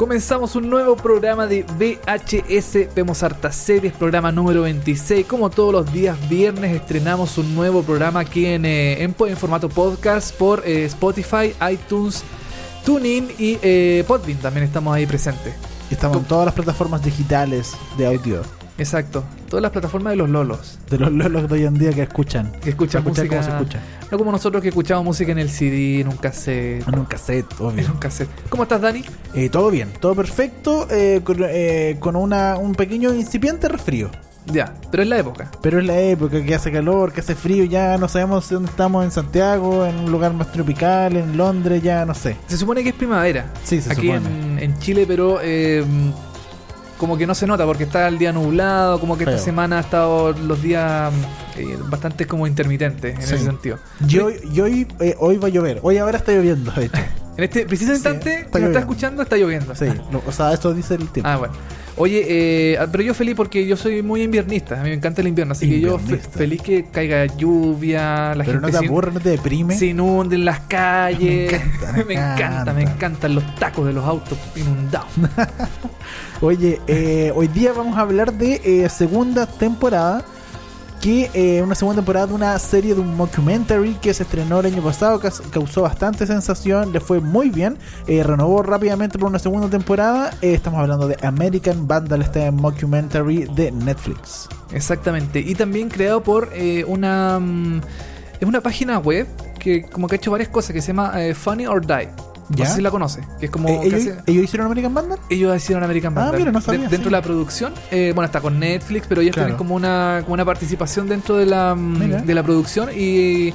Comenzamos un nuevo programa de VHS, vemos hartas series, programa número 26. Como todos los días viernes estrenamos un nuevo programa aquí en, eh, en, en formato podcast por eh, Spotify, iTunes, TuneIn y eh, Podbean. También estamos ahí presentes. Estamos en todas las plataformas digitales de audio. Exacto, todas las plataformas de los lolos. De los lolos de hoy en día que escuchan. Que escuchan música. cómo se escucha. No como nosotros que escuchamos música en el CD, en un cassette. En un cassette, obvio. En un cassette. ¿Cómo estás, Dani? Eh, todo bien, todo perfecto, eh, con, eh, con una, un pequeño incipiente resfrío. Ya, pero es la época. Pero es la época que hace calor, que hace frío, ya no sabemos dónde estamos, en Santiago, en un lugar más tropical, en Londres, ya no sé. Se supone que es primavera. Sí, se aquí supone. En, en Chile, pero eh, como que no se nota porque está el día nublado, como que Feo. esta semana ha estado los días eh, bastante como intermitentes en Sí. ese sentido. Y hoy, y hoy, eh, hoy va a llover, hoy ahora está lloviendo, de hecho. En este preciso Sí, instante está que está escuchando está lloviendo. Sí, o sea, eso dice el tiempo. Ah, bueno. Oye, eh, pero yo feliz porque yo soy muy inviernista. A mí me encanta el invierno, así que yo fe- feliz que caiga lluvia, la Pero no gente te se- aburre, no te deprime. se inunden las calles. Me encanta, me me encanta, encanta. me encantan los tacos de los autos inundados. Oye, eh, hoy día vamos a hablar de eh, segunda temporada. Que eh, una segunda temporada de una serie de un mockumentary que se estrenó el año pasado, que causó bastante sensación, le fue muy bien, renovó rápidamente por una segunda temporada. Estamos hablando de American Vandal, este mockumentary de Netflix. Exactamente. Y también creado por una. mm, es una página web que como que ha hecho varias cosas que se llama Funny or Die. No ¿Ya? sé si la conoce. Que es como. Eh, ¿ellos, hace- ellos hicieron American Vandal? ellos hicieron American Ah, Vandal. mira, no sabía, De- dentro sí. de la producción, eh, bueno, está con Netflix, pero ellos Claro. tienen como una, como una participación dentro de la, mm, Mira. de la producción y,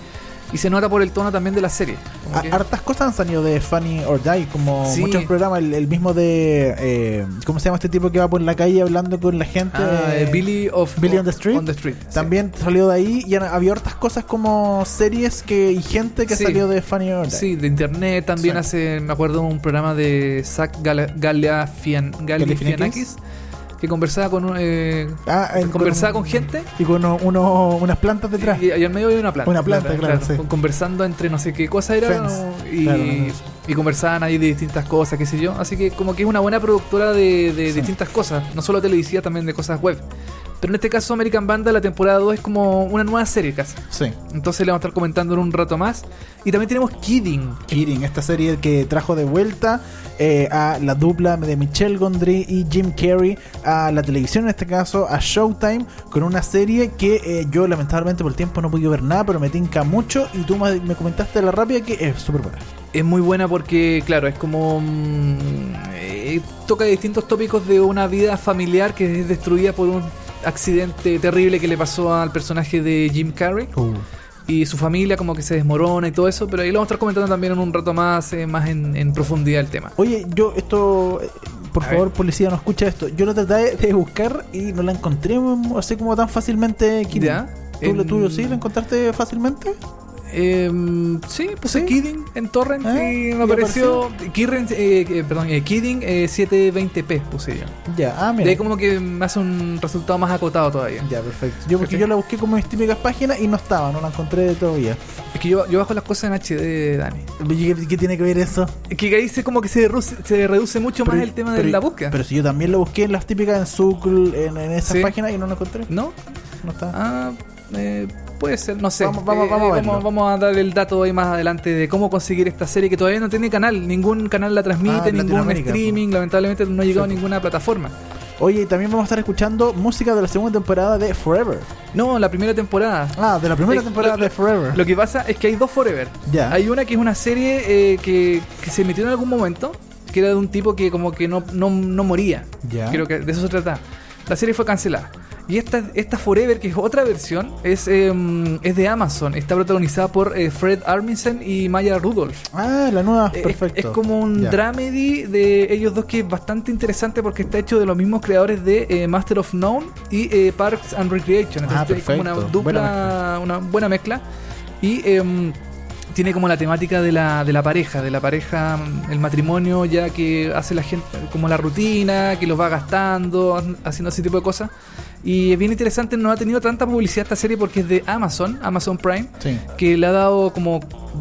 y se nota por el tono también de la serie. Que- Hartas cosas han salido de Funny or Die, como Sí. muchos programas, el, el mismo de. eh, ¿Cómo se llama este tipo que va por la calle hablando con la gente? Ah, eh, Billy of Billy on the Street. On the Street, sí. También salió de ahí y han- había hartas cosas como series que y gente que Sí. salió de Funny or Die. Sí, de internet también Sí. hace, me acuerdo un programa de Zach Gala- Galifian- Galifianakis Galifianakis. Que conversaba con un, eh, Ah, en- conversaba con, gente Y con uno- uno- unas plantas detrás. y, y al medio había una planta. Una planta, claro, sí. Conversando entre no sé qué cosa era Fence. y, Claro, y conversaban ahí de distintas cosas, qué sé yo. Así que como que es una buena productora de, de Sí. distintas cosas, no solo televisiva, también de cosas web. Pero en este caso American Banda, la temporada 2 es como una nueva serie casi. Sí. Entonces le vamos a estar comentando en un rato más. Y también tenemos Kidding. Kidding, esta serie que trajo de vuelta eh, a la dupla de Michelle Gondry y Jim Carrey a la televisión, en este caso a Showtime, con una serie que eh, yo lamentablemente por el tiempo no pude ver nada, pero me tinca mucho y tú me, me comentaste la rápida que es súper buena. Es muy buena porque, claro, es como. mm, eh, toca distintos tópicos de una vida familiar que es destruida por un accidente terrible que le pasó al personaje de Jim Carrey y su familia, como que se desmorona y todo eso. Pero ahí lo vamos a estar comentando también en un rato más, eh, más en, en profundidad el tema. Oye, yo esto, eh, por A favor, ver. policía, no escucha esto. Yo lo traté de buscar y no la encontré así como tan fácilmente. Kidding. ¿Ya? ¿Tú, lo En- tuyo sí la encontraste fácilmente? Eh, sí, puse ¿Sí? Kidding en Torrent Ah, y ¿y me apareció. Kidding, eh, eh, perdón, eh, Kidding eh, 720p puse yo. Ya, ah, De mira. ahí como que me hace un resultado más acotado todavía. Ya, perfecto. Yo porque yo la busqué como mis típicas páginas y no estaba, no la encontré todavía. Es que yo, yo bajo las cosas en HD, Dani. ¿Qué, qué tiene que ver eso? Es que ahí se como que se reduce, se reduce mucho más el tema de la búsqueda. Pero si yo también lo busqué en las típicas en Zuckle, en, en esas Sí. páginas y no lo encontré. ¿No? No está. Ah, eh, puede ser, no sé. Vamos- vamos- Eh, vamos a verlo. vamos, vamos a dar el dato ahí más adelante de cómo conseguir esta serie que todavía no tiene canal. Ningún canal la transmite, Ah, ningún Latinoamérica, streaming. Lamentablemente no ha llegado Sí. a ninguna plataforma. Oye, y también vamos a estar escuchando música de la segunda temporada de Forever. No, la primera temporada. Ah, de la primera Eh, temporada lo- de Forever. Lo que pasa es que hay dos Forever. Ya. Hay una que es una serie eh, que, que se emitió en algún momento, que era de un tipo que como que no, no, no moría. Ya. Creo que de eso se trata. La serie fue cancelada. Y esta, esta Forever, que es otra versión, es, em, es de Amazon. Está protagonizada por eh, Fred Armisen y Maya Rudolph. Ah, la nueva, Eh, perfecto. Es, es como un dramedy de ellos dos que es bastante interesante porque está hecho de los mismos creadores de eh, Master of None y eh, Parks and Recreation. Ah, es como una dupla, Buena una buena mezcla. Y em, tiene como la temática de la, de la pareja, de la pareja, mm, el matrimonio ya que hace la gente, como la rutina, que los va gastando, haciendo ese tipo de cosas. Y es bien interesante, no ha tenido tanta publicidad esta serie porque es de Amazon, Amazon Prime Sí. que le ha dado como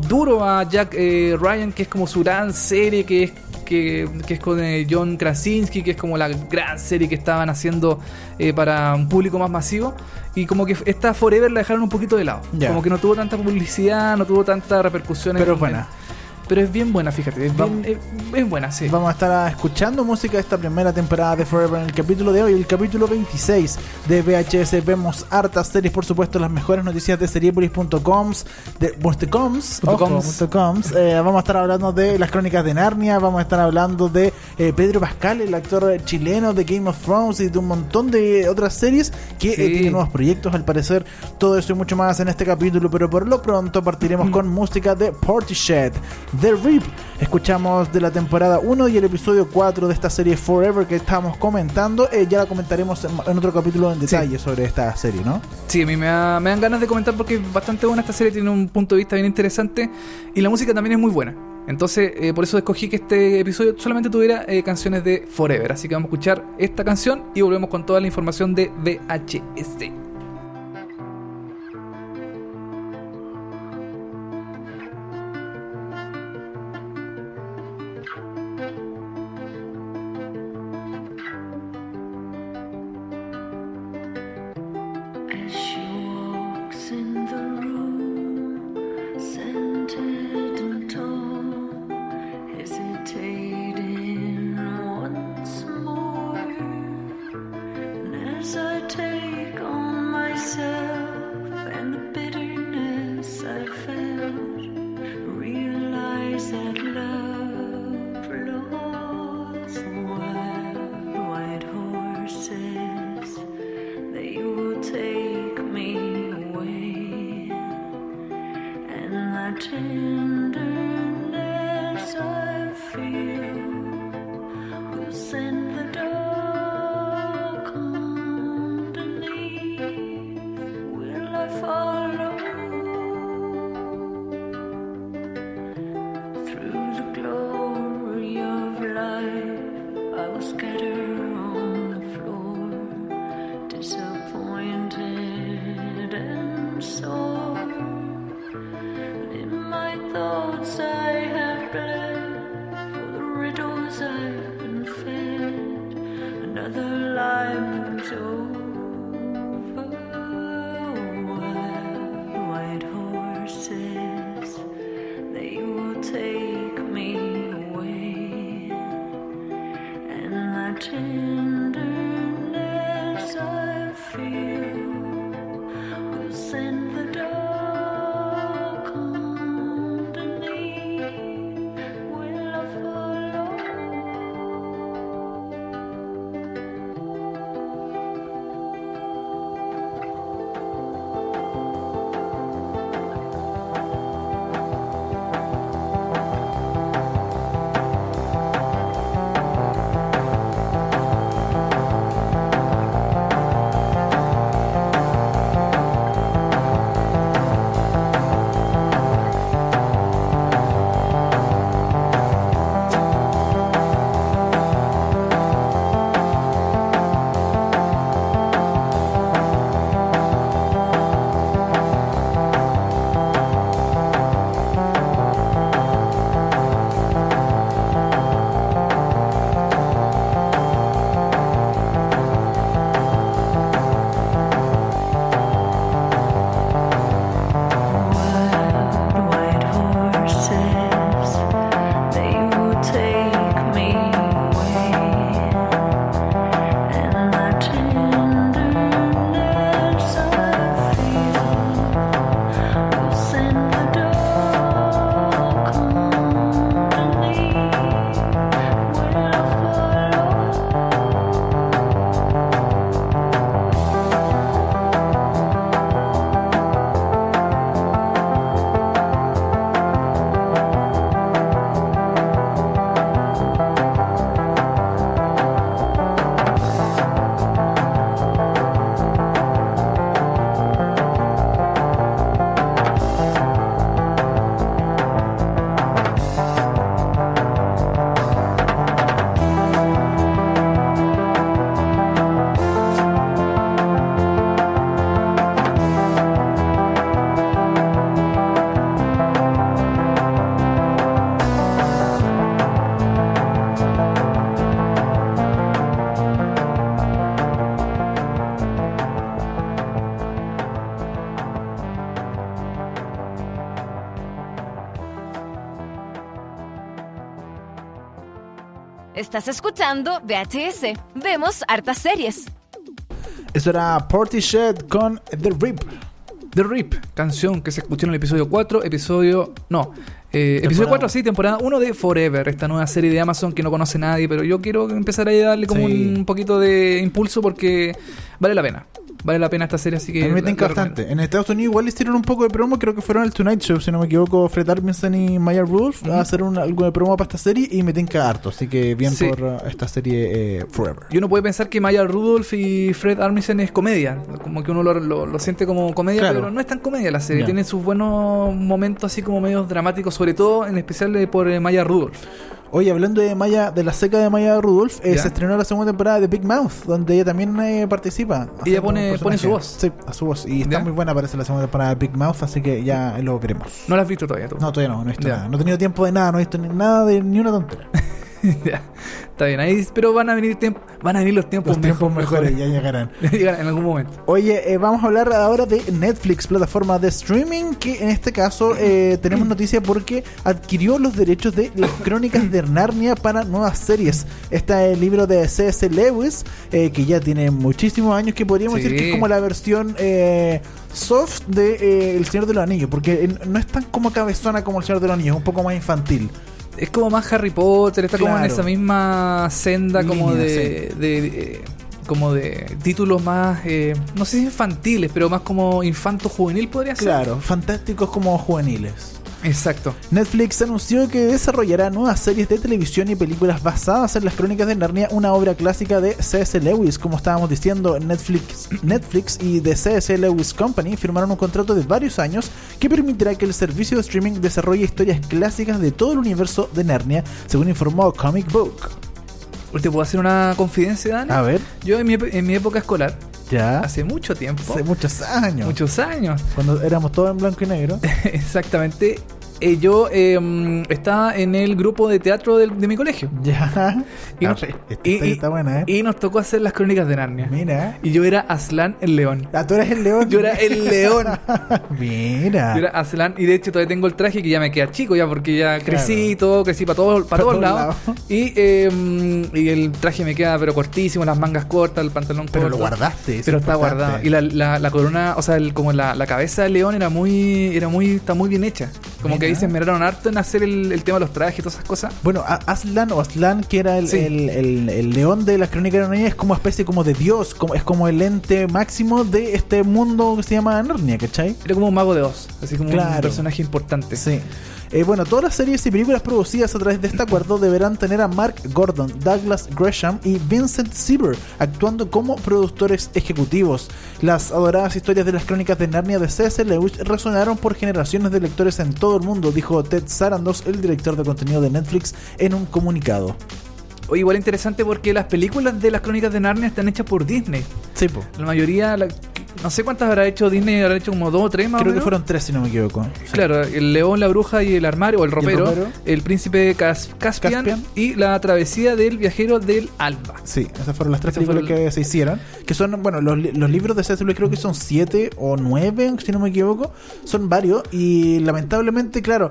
duro a Jack eh, Ryan, que es como su gran serie, que es que, que es con eh, John Krasinski, que es como la gran serie que estaban haciendo eh, para un público más masivo. Y como que esta Forever la dejaron un poquito de lado. Como que no tuvo tanta publicidad, no tuvo tanta repercusión. en- Pero es buena. en- pero es bien buena, fíjate. Es, bien, es, es buena, sí. Vamos a estar escuchando música de esta primera temporada de Forever en el capítulo de hoy, el capítulo 26 de VHS. Vemos hartas series, por supuesto, las mejores noticias de seriepolis.com, de punto .coms, ojo. Eh, vamos a estar hablando de las crónicas de Narnia, vamos a estar hablando de eh, Pedro Pascal, el actor chileno de Game of Thrones y de un montón de otras series que eh, Sí. tienen nuevos proyectos, al parecer. Todo eso y mucho más en este capítulo, pero por lo pronto partiremos con música de Portishead, The Rip. Escuchamos de la temporada 1 y el episodio 4 de esta serie Forever que estábamos comentando. Eh, ya la comentaremos en, en otro capítulo en detalle sobre esta serie, ¿no? Sí, a mí me, da- me dan ganas de comentar porque es bastante buena esta serie, tiene un punto de vista bien interesante y la música también es muy buena. Entonces, eh, por eso escogí que este episodio solamente tuviera eh, canciones de Forever. Así que vamos a escuchar esta canción y volvemos con toda la información de VHS. Estás escuchando VHS. Vemos hartas series. Eso era Portishead con The Rip. The Rip, canción que se escuchó en el episodio 4, episodio... No, eh, episodio 4, sí, temporada 1 de Forever, esta nueva serie de Amazon que no conoce nadie, pero yo quiero empezar a darle como Sí. un poquito de impulso porque vale la pena. Vale la pena esta serie, así que... A mí me tinca bastante. En Estados Unidos igual hicieron un poco de promo, creo que fueron el Tonight Show, si no me equivoco, Fred Armisen y Maya Rudolph a hacer un, algo de promo para esta serie y me tinca harto, así que bien Sí. por uh, esta serie eh, Forever. Y uno puede pensar que Maya Rudolph y Fred Armisen es comedia, como que uno lo, lo- lo siente como comedia, Claro. pero no es tan comedia la serie, Ya. tiene sus buenos momentos así como medios dramáticos, sobre todo en especial por eh, Maya Rudolph. Oye, hablando de Maya, de la seca de Maya Rudolph, eh, se estrenó la segunda temporada de Big Mouth, donde ella también eh, participa. haciendo pone- un pone su voz. Sí, a su voz. Y está Ya. muy buena, parece la segunda temporada de Big Mouth, así que ya lo veremos. No la has visto todavía tú. No, todavía no, no he visto Ya. nada. No he tenido tiempo de nada, no he visto ni- nada de ni una tontera. Ya, Está bien, ahí, pero van a venir tiemp- van a venir los tiempos, Los tiempos mejor- mejores ya llegarán. Llegan en algún momento. Oye, eh, vamos a hablar ahora de Netflix, plataforma de streaming, que en este caso eh, tenemos noticia porque adquirió los derechos de las crónicas de Narnia para nuevas series. Está el libro de C.S. Lewis, eh, que ya tiene muchísimos años, que podríamos Sí. decir que es como la versión eh, soft de eh, El Señor de los Anillos, porque eh, no es tan como cabezona como El Señor de los Anillos, es un poco más infantil. Es como más Harry Potter, está como en esa misma senda como de, de- eh, como de títulos más, eh, no sé si infantiles, pero más como infanto juvenil podría ser. Claro, fantásticos como juveniles. Exacto. Netflix anunció que desarrollará nuevas series de televisión y películas basadas en las crónicas de Narnia, una obra clásica de C.S. Lewis. Como estábamos diciendo, Netflix, Netflix y The C.S. Lewis Company firmaron un contrato de varios años que permitirá que el servicio de streaming desarrolle historias clásicas de todo el universo de Narnia, según informó Comic Book. ¿Te puedo hacer una confidencia, Dani? A ver, Yo en mi, en mi época escolar, ya. hace mucho tiempo, Hace muchos años. muchos años, Cuando éramos todos en blanco y negro. exactamente, eh, yo eh, mm, estaba en el grupo de teatro de mi colegio. ya. Y Ah, nos, esta y- historia y- está buena, ¿eh? y nos tocó hacer las crónicas de Narnia. Mira. Y yo era Aslan el león. Ah, tú eres el león. Yo era el león. Mira. Yo era Aslan y de hecho todavía tengo el traje que ya me queda chico ya porque ya crecí Claro. y todo, crecí para todo, para Pa' todos todos lados. lados. Y, eh, y el traje me queda pero cortísimo, las mangas cortas, el pantalón Pero corto. lo guardaste. Pero es está importante. guardado. Y la, la, la corona, o sea, el- como la, la cabeza del león era muy, era muy, está muy bien hecha. Como que se esmeraron harto en hacer el, el tema de los trajes y todas esas cosas. Bueno, Aslan o Aslan, que era el, Sí. el, el- león de las crónicas de Narnia, es como especie como de dios, como, es como el ente máximo de este mundo que se llama Narnia, ¿cachai? Era como un mago de Oz, así como un Claro. personaje importante. Sí. Eh, bueno, todas las series y películas producidas a través de este acuerdo deberán tener a Mark Gordon, Douglas Gresham y Vincent Sieber actuando como productores ejecutivos. Las adoradas historias de las crónicas de Narnia de C.S. Lewis resonaron por generaciones de lectores en todo el mundo, dijo Ted Sarandos, el director de contenido de Netflix, en un comunicado. O igual interesante porque las películas de las crónicas de Narnia están hechas por Disney. Sí, po. La mayoría, la- no sé cuántas habrá hecho Disney, habrá hecho como dos o tres más o Creo que menos. fueron tres, si no me equivoco. Claro, el león, la bruja y el armario, o el ropero, ropero? el príncipe Cas- Caspian, Caspian. y la travesía del viajero del alba. Sí, esas fueron las tres Esas películas fueron- que se hicieron. Que son, bueno, los, li- los libros de. Lewis creo que son siete o nueve, si no me equivoco. Son varios. Y lamentablemente, claro,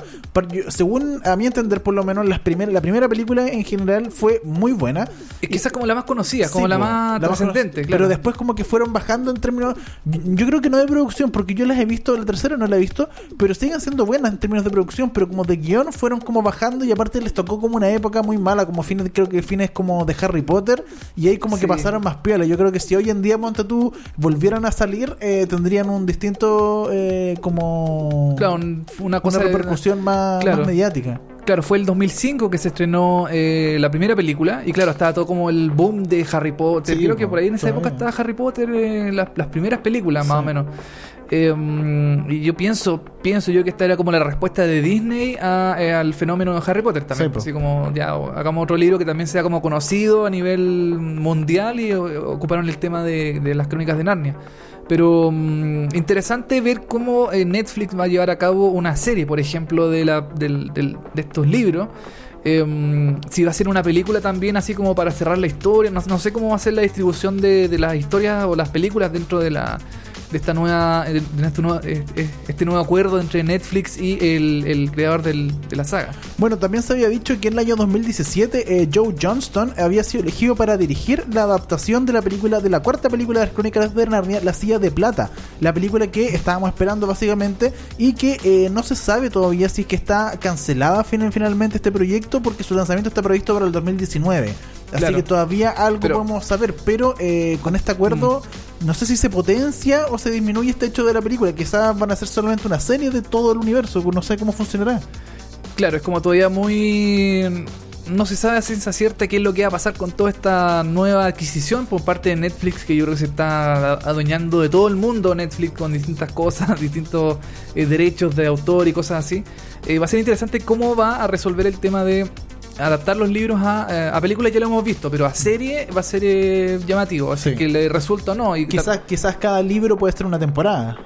según a mi entender, por lo menos, las primer- la primera película en general fue muy buena. Es que esa es como la más conocida, como Sí, la más la trascendente, cono- claro. Pero después como que fueron bajando en términos... Yo creo que no de producción, porque yo las he visto, la tercera no la he visto, pero siguen siendo buenas en términos de producción, pero como de guion fueron como bajando y aparte les tocó como una época muy mala, como fines, creo que fines como de Harry Potter, y ahí como que pasaron más piola. Yo creo que si hoy en día, Monte tú, volvieran a salir, eh, tendrían un distinto eh, como... Claro, un- una una cosa repercusión más, Claro. más mediática. Claro, fue el 2005 que se estrenó eh, la primera película y claro, estaba todo como el boom de Harry Potter. Sí, Creo que po, por ahí en esa época estaba Harry Potter, eh, las, las primeras películas más o menos. Eh, y yo pienso, pienso yo que esta era como la respuesta de Disney a, eh, al fenómeno de Harry Potter también. Sí. Así como ya hagamos otro libro que también sea como conocido a nivel mundial y o- ocuparon el tema de, de las crónicas de Narnia. Pero mm, interesante ver cómo eh, Netflix va a llevar a cabo una serie, por ejemplo, de, la, del- del- de estos libros. Eh, si va a ser una película también, así como para cerrar la historia. No, no sé cómo va a ser la distribución de, de las historias o las películas dentro de la de esta nueva, de este, nuevo, eh, eh, este nuevo acuerdo entre Netflix y el, el creador de la saga. Bueno, también se había dicho que en el año 2017 eh, Joe Johnston había sido elegido para dirigir la adaptación de la película de la cuarta película de las Crónicas de Narnia, La Silla de Plata, la película que estábamos esperando básicamente y que eh, no se sabe todavía si es que está cancelada final- finalmente este proyecto porque su lanzamiento está previsto para el 2019. Así que todavía algo Pero- podemos saber, pero eh, con este acuerdo no sé si se potencia o se disminuye este hecho de la película. Quizás van a ser solamente una serie de todo el universo, no sé cómo funcionará. Claro, es como todavía muy... No se sabe a ciencia cierta qué es lo que va a pasar con toda esta nueva adquisición por parte de Netflix, que yo creo que se está adueñando de todo el mundo Netflix con distintas cosas, distintos eh, derechos de autor y cosas así. Eh, va a ser interesante cómo va a resolver el tema de adaptar los libros a, eh, a películas, ya lo hemos visto, pero a serie va a ser eh, llamativo, así Sí. que le resulta o no. Y Quizás, quizás cada libro puede ser una temporada.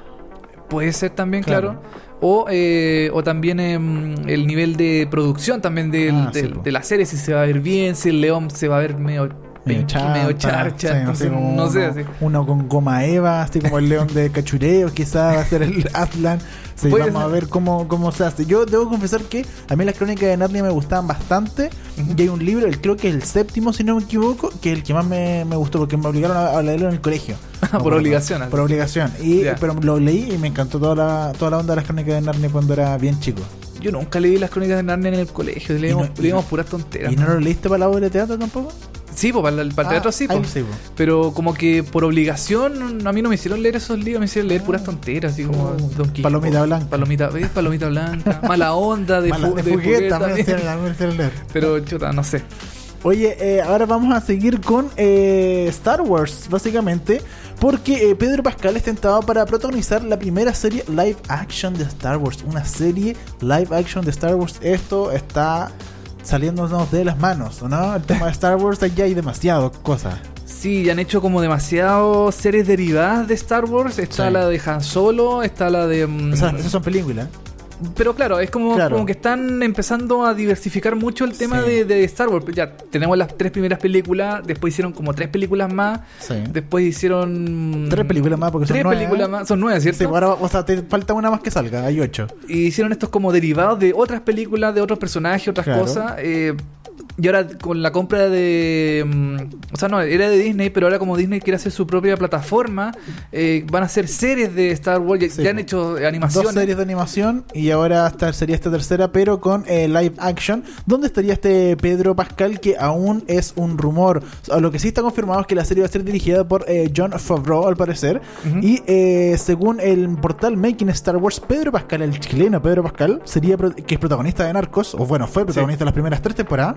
Puede ser también, Claro. claro. O, eh, o también em, el nivel de producción también del- Ah, sí, del- po. de la serie, si se va a ver bien, si el león se va a ver medio, Medio penqui, chata, medio charcha, así entonces, como no sé, uno, así. uno con goma eva, así como el león de cachureo, quizás va a ser el Aslan. Sí, vamos a ver cómo, cómo se hace. Yo debo confesar que a mí las crónicas de Narnia me gustaban bastante. Y hay un libro, el, creo que es el séptimo, si no me equivoco, que es el que más me, me gustó porque me obligaron a, a leerlo en el colegio. Por obligación. Por obligación. Y. Pero lo leí y me encantó toda la, toda la onda de las crónicas de Narnia cuando era bien chico. Yo nunca leí las crónicas de Narnia en el colegio, leíamos, no- puras tonteras. ¿Y no lo leíste para la obra de teatro tampoco? Sí, pues para el, para el teatro Ah, sí, ahí po. sí, po. Pero como que por obligación, a mí no me hicieron leer esos libros, me hicieron leer puras tonteras, así como Oh, Don Quijote, Palomita Blanca. Palomita, ¿ves? Palomita blanca, mala onda de, Mala- fu- de de Fuguet también, también. sí, también hicieron leer. Pero chuta, no sé. Oye, eh, ahora vamos a seguir con eh, Star Wars, básicamente, porque eh, Pedro Pascal está tentado para protagonizar la primera serie live action de Star Wars. Una serie live action de Star Wars. Esto está saliéndonos de las manos, ¿no? El tema de Star Wars, ya hay demasiado cosas. Sí, han hecho como demasiado series derivadas de Star Wars. Está Sí. la de Han Solo, está la de... mm, Esas, esas son películas. Pero claro, es como, Claro. como que están empezando a diversificar mucho el tema Sí. de, de Star Wars. Ya tenemos las tres primeras películas, después hicieron como tres películas más, Sí. después hicieron... Tres películas más, porque son Tres nueve, películas más, son nueve, ¿cierto? Sí, ahora, o sea, te falta una más que salga, hay ocho. Y hicieron estos como derivados de otras películas, de otros personajes, otras Claro. cosas. eh, y ahora con la compra de... mm, o sea, no, era de Disney, pero ahora como Disney quiere hacer su propia plataforma, eh, van a hacer series de Star Wars. Ya, Sí, ya han hecho eh, Dos animaciones. series de animación y ahora hasta sería esta tercera, pero con eh, live action. ¿Dónde estaría este Pedro Pascal que aún es un rumor? Lo que sí está confirmado es que la serie va a ser dirigida por eh, John Favreau, al parecer. Ujú. Y eh, según el portal Making Star Wars, Pedro Pascal, el chileno Pedro Pascal, sería que es protagonista de Narcos, o bueno, fue protagonista de las primeras tres temporadas.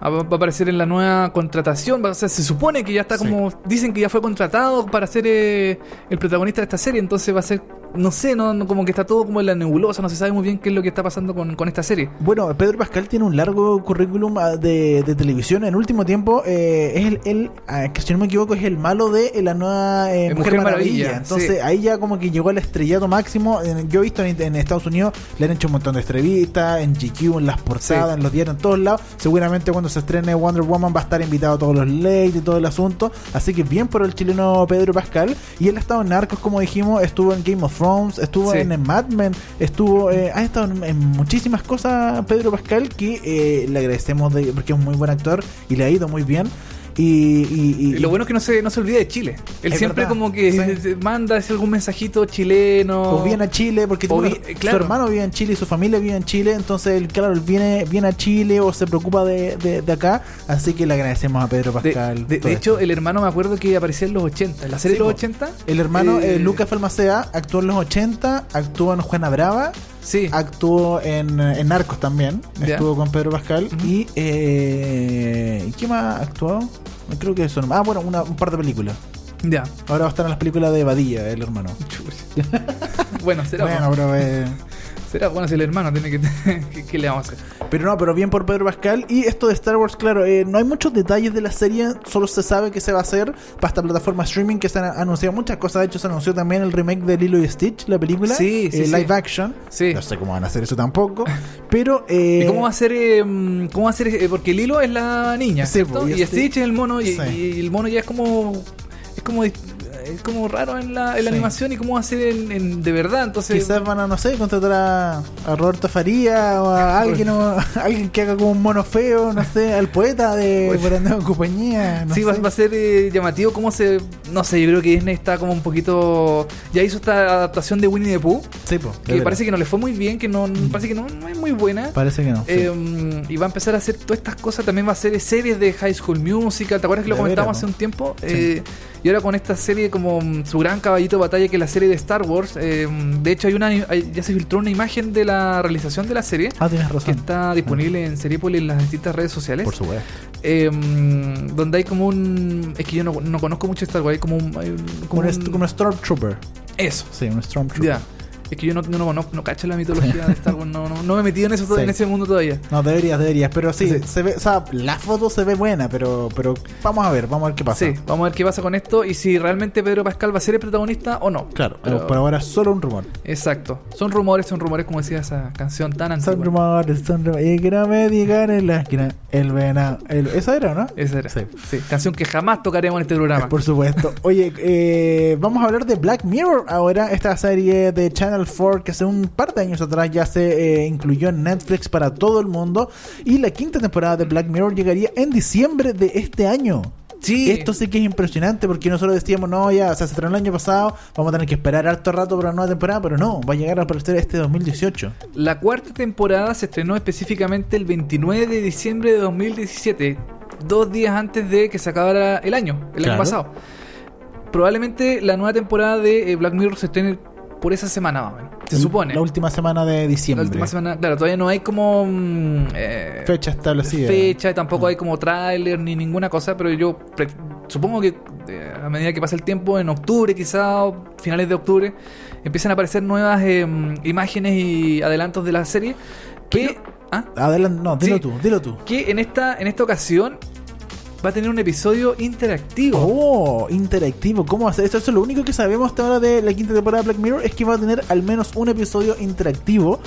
Ah, Va a aparecer en la nueva contratación. O sea, se supone que ya está Sí. como. Dicen que ya fue contratado para ser eh, el protagonista de esta serie. Entonces va a ser. No sé, no, no- como que está todo como en la nebulosa. No se sabe muy bien qué es lo que está pasando con, con esta serie. Bueno, Pedro Pascal tiene un largo currículum ah, de, de televisión. En último tiempo, eh, es el, el, que si no me equivoco, es el malo de eh, la nueva eh, Eh, Mujer, Mujer Maravilla. Maravilla, Entonces sí. ahí ya como que llegó al estrellato máximo. Yo he visto en, en Estados Unidos, le han hecho un montón de entrevistas, en GQ, en las portadas, Sí. en los diarios, en todos lados. Seguramente cuando se estrene Wonder Woman va a estar invitado a todos los late y todo el asunto. Así que bien por el chileno Pedro Pascal. Y él ha estado en Narcos, como dijimos, estuvo en Game of Thrones, estuvo Sí. en, en Mad Men, estuvo, eh, ha estado en, en muchísimas cosas Pedro Pascal que eh, le agradecemos de, porque es un muy buen actor y le ha ido muy bien. Y, y- y- Y lo bueno es que no se, no se olvida de Chile. Él siempre verdad, como que sí. manda ese algún mensajito chileno. o viene a Chile porque vi- claro. su hermano vive en Chile y su familia vive en Chile, entonces él, claro, él viene, viene a Chile o se preocupa de, de- de acá, así que le agradecemos a Pedro Pascal. de- hecho, esto. el hermano me acuerdo que aparecía en los 80. En la serie Sí, de los po. 80. el hermano eh, eh, Lucas Falmacea actuó en los 80, actuó en Juana Brava, Sí. actuó en, en Narcos también, estuvo con Pedro Pascal y eh, ¿y ¿qué más actuó? Creo que eso. Ah, bueno, una- un par de películas. Ya. Ahora va a estar en las películas de Badilla, el hermano. Bueno, será Bueno, pero, eh, Será bueno si el hermano tiene que. ¿Qué, qué le vamos a hacer? pero no, pero bien por Pedro Pascal. Y esto de Star Wars, claro, eh, no hay muchos detalles de la serie, solo se sabe que se va a hacer para esta plataforma streaming que se han anunciado muchas cosas. De hecho, se anunció también el remake de Lilo y Stitch, la película, Sí, sí, eh, sí. live action. Sí. No sé cómo van a hacer eso tampoco, pero. Eh, ¿Y cómo va a ser? eh, ¿Cómo va a ser? eh, porque Lilo es la niña, Sí, ¿cierto? po, y y este- Stitch es el mono, y, Sí. y el mono ya es como. Es como. Es como raro en la, en la Sí. animación y cómo va a ser en, en- de verdad. Entonces, Quizás van a, no sé, contratar a, a Roberto Faría o a alguien, o a alguien que haga como un mono feo, no sé, al poeta de Pues- Brandon en compañía. No sí, va, va a ser eh, llamativo cómo se... No sé, yo creo que Disney está como un poquito... Ya hizo esta adaptación de Winnie the Pooh, Sí, po, que parece que no le fue muy bien, que no parece que no, no es muy buena. Parece que no. sí. Eh, y va a empezar a hacer todas estas cosas. También va a hacer series de High School Musical. ¿Te acuerdas que lo De comentábamos hace un tiempo? Sí. Eh, y ahora con esta serie como mm, su gran caballito de batalla que es la serie de Star Wars. eh, de hecho, hay una hay- ya se filtró una imagen de la realización de la serie. ah, tienes Que está disponible en Seriepolis en las distintas redes sociales. Por supuesto. Eh, mm, donde hay como un. Es que yo no, no conozco mucho Star Wars. Hay como un. hay como Como, un, un- est- como un Stormtrooper. Eso. Sí, un Stormtrooper. Ya. Es que yo no, no, no, no cacho la mitología de Star Wars. No, no, no me he metido en, eso, Sí. en ese mundo todavía. No, deberías, deberías. Pero sí, Sí. se ve, o sea, la foto se ve buena, pero, pero vamos a ver, vamos a ver qué pasa. Sí, vamos a ver qué pasa con esto y si realmente Pedro Pascal va a ser el protagonista o no. Claro, pero por ahora solo un rumor. Exacto. Son rumores, son rumores, como decía esa canción tan antigua. Son rumores, son rumores. Y que no me digan en la esquina el venado. El, ¿Esa era, no? Esa era. Sí. Sí. Canción que jamás tocaremos en este programa. Por supuesto. Oye, eh, vamos a hablar de Black Mirror ahora, esta serie de Channel 4 que hace un par de años atrás ya se eh, incluyó en Netflix para todo el mundo y la quinta temporada de Black Mirror llegaría en diciembre de este año. Sí. Esto sí que es impresionante porque nosotros decíamos, no, ya, o sea, se estrenó el año pasado, vamos a tener que esperar harto rato para la nueva temporada, pero no, va a llegar al parecer este 2018. La cuarta temporada se estrenó específicamente el 29 de diciembre de 2017, dos días antes de que se acabara el año, el Claro. año pasado. Probablemente la nueva temporada de eh, Black Mirror se estrene por esa semana más o menos. Se supone. La última semana de diciembre. La última semana, claro, todavía no hay como mm, eh, Fecha establecida. fecha, tampoco Mm. hay como tráiler ni ninguna cosa, pero yo supongo que eh, a medida que pasa el tiempo, en octubre quizá, o finales de octubre, empiezan a aparecer nuevas eh, imágenes y adelantos de la serie que, ¿ah? Adelante, no, dilo Sí. tú, dilo tú. que en esta, en esta ocasión va a tener un episodio interactivo. Oh, interactivo. ¿Cómo hacer esto? Eso es lo único que sabemos hasta ahora de la quinta temporada de Black Mirror es que va a tener al menos un episodio interactivo.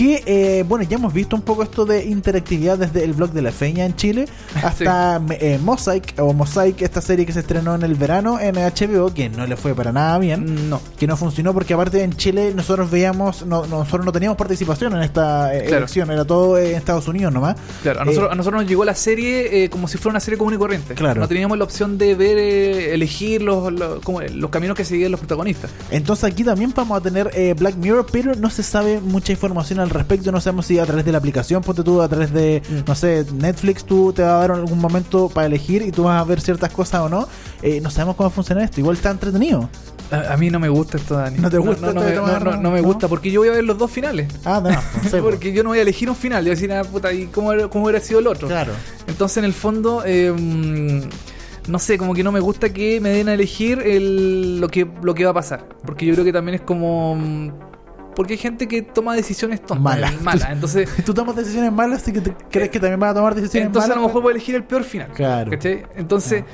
Que, eh, bueno, ya hemos visto un poco esto de interactividad desde el blog de la Feña en Chile hasta eh, Mosaic o Mosaic, esta serie que se estrenó en el verano en HBO, que no le fue para nada bien. No. Que no funcionó porque aparte en Chile nosotros veíamos, no, nosotros no teníamos participación en esta eh, Claro. elección, era todo eh, en Estados Unidos nomás. Claro, a Eh, nosotros, a nosotros nos llegó la serie eh, como si fuera una serie común y corriente. Claro. No teníamos la opción de ver, eh, elegir los, los, como, los caminos que seguían los protagonistas. Entonces aquí también vamos a tener eh, Black Mirror, pero no se sabe mucha información al respecto. No sabemos si a través de la aplicación, ponte tú, a través de, Mm. no sé, Netflix, tú te va a dar algún momento para elegir y tú vas a ver ciertas cosas o no. Eh, no sabemos cómo funciona esto. Igual está entretenido. A, a mí no me gusta esto, Dani. ¿No te gusta No, no, me, no, no- gusta porque yo voy a ver los dos finales. Ah, no, sé. porque yo no voy a elegir un final. Yo voy a decir, ah, puta, ¿y cómo, cómo hubiera sido el otro? Claro. Entonces, en el fondo, eh, mm, no sé, como que no me gusta que me den a elegir el- lo, que, lo que va a pasar. Porque yo creo que también es como. Porque hay gente que toma decisiones tontas. Malas. malas. Entonces, Tú tomas decisiones malas, así que te- crees que también vas a tomar decisiones entonces a malas. lo mejor voy a elegir el peor final. Claro. ¿cachai? Entonces,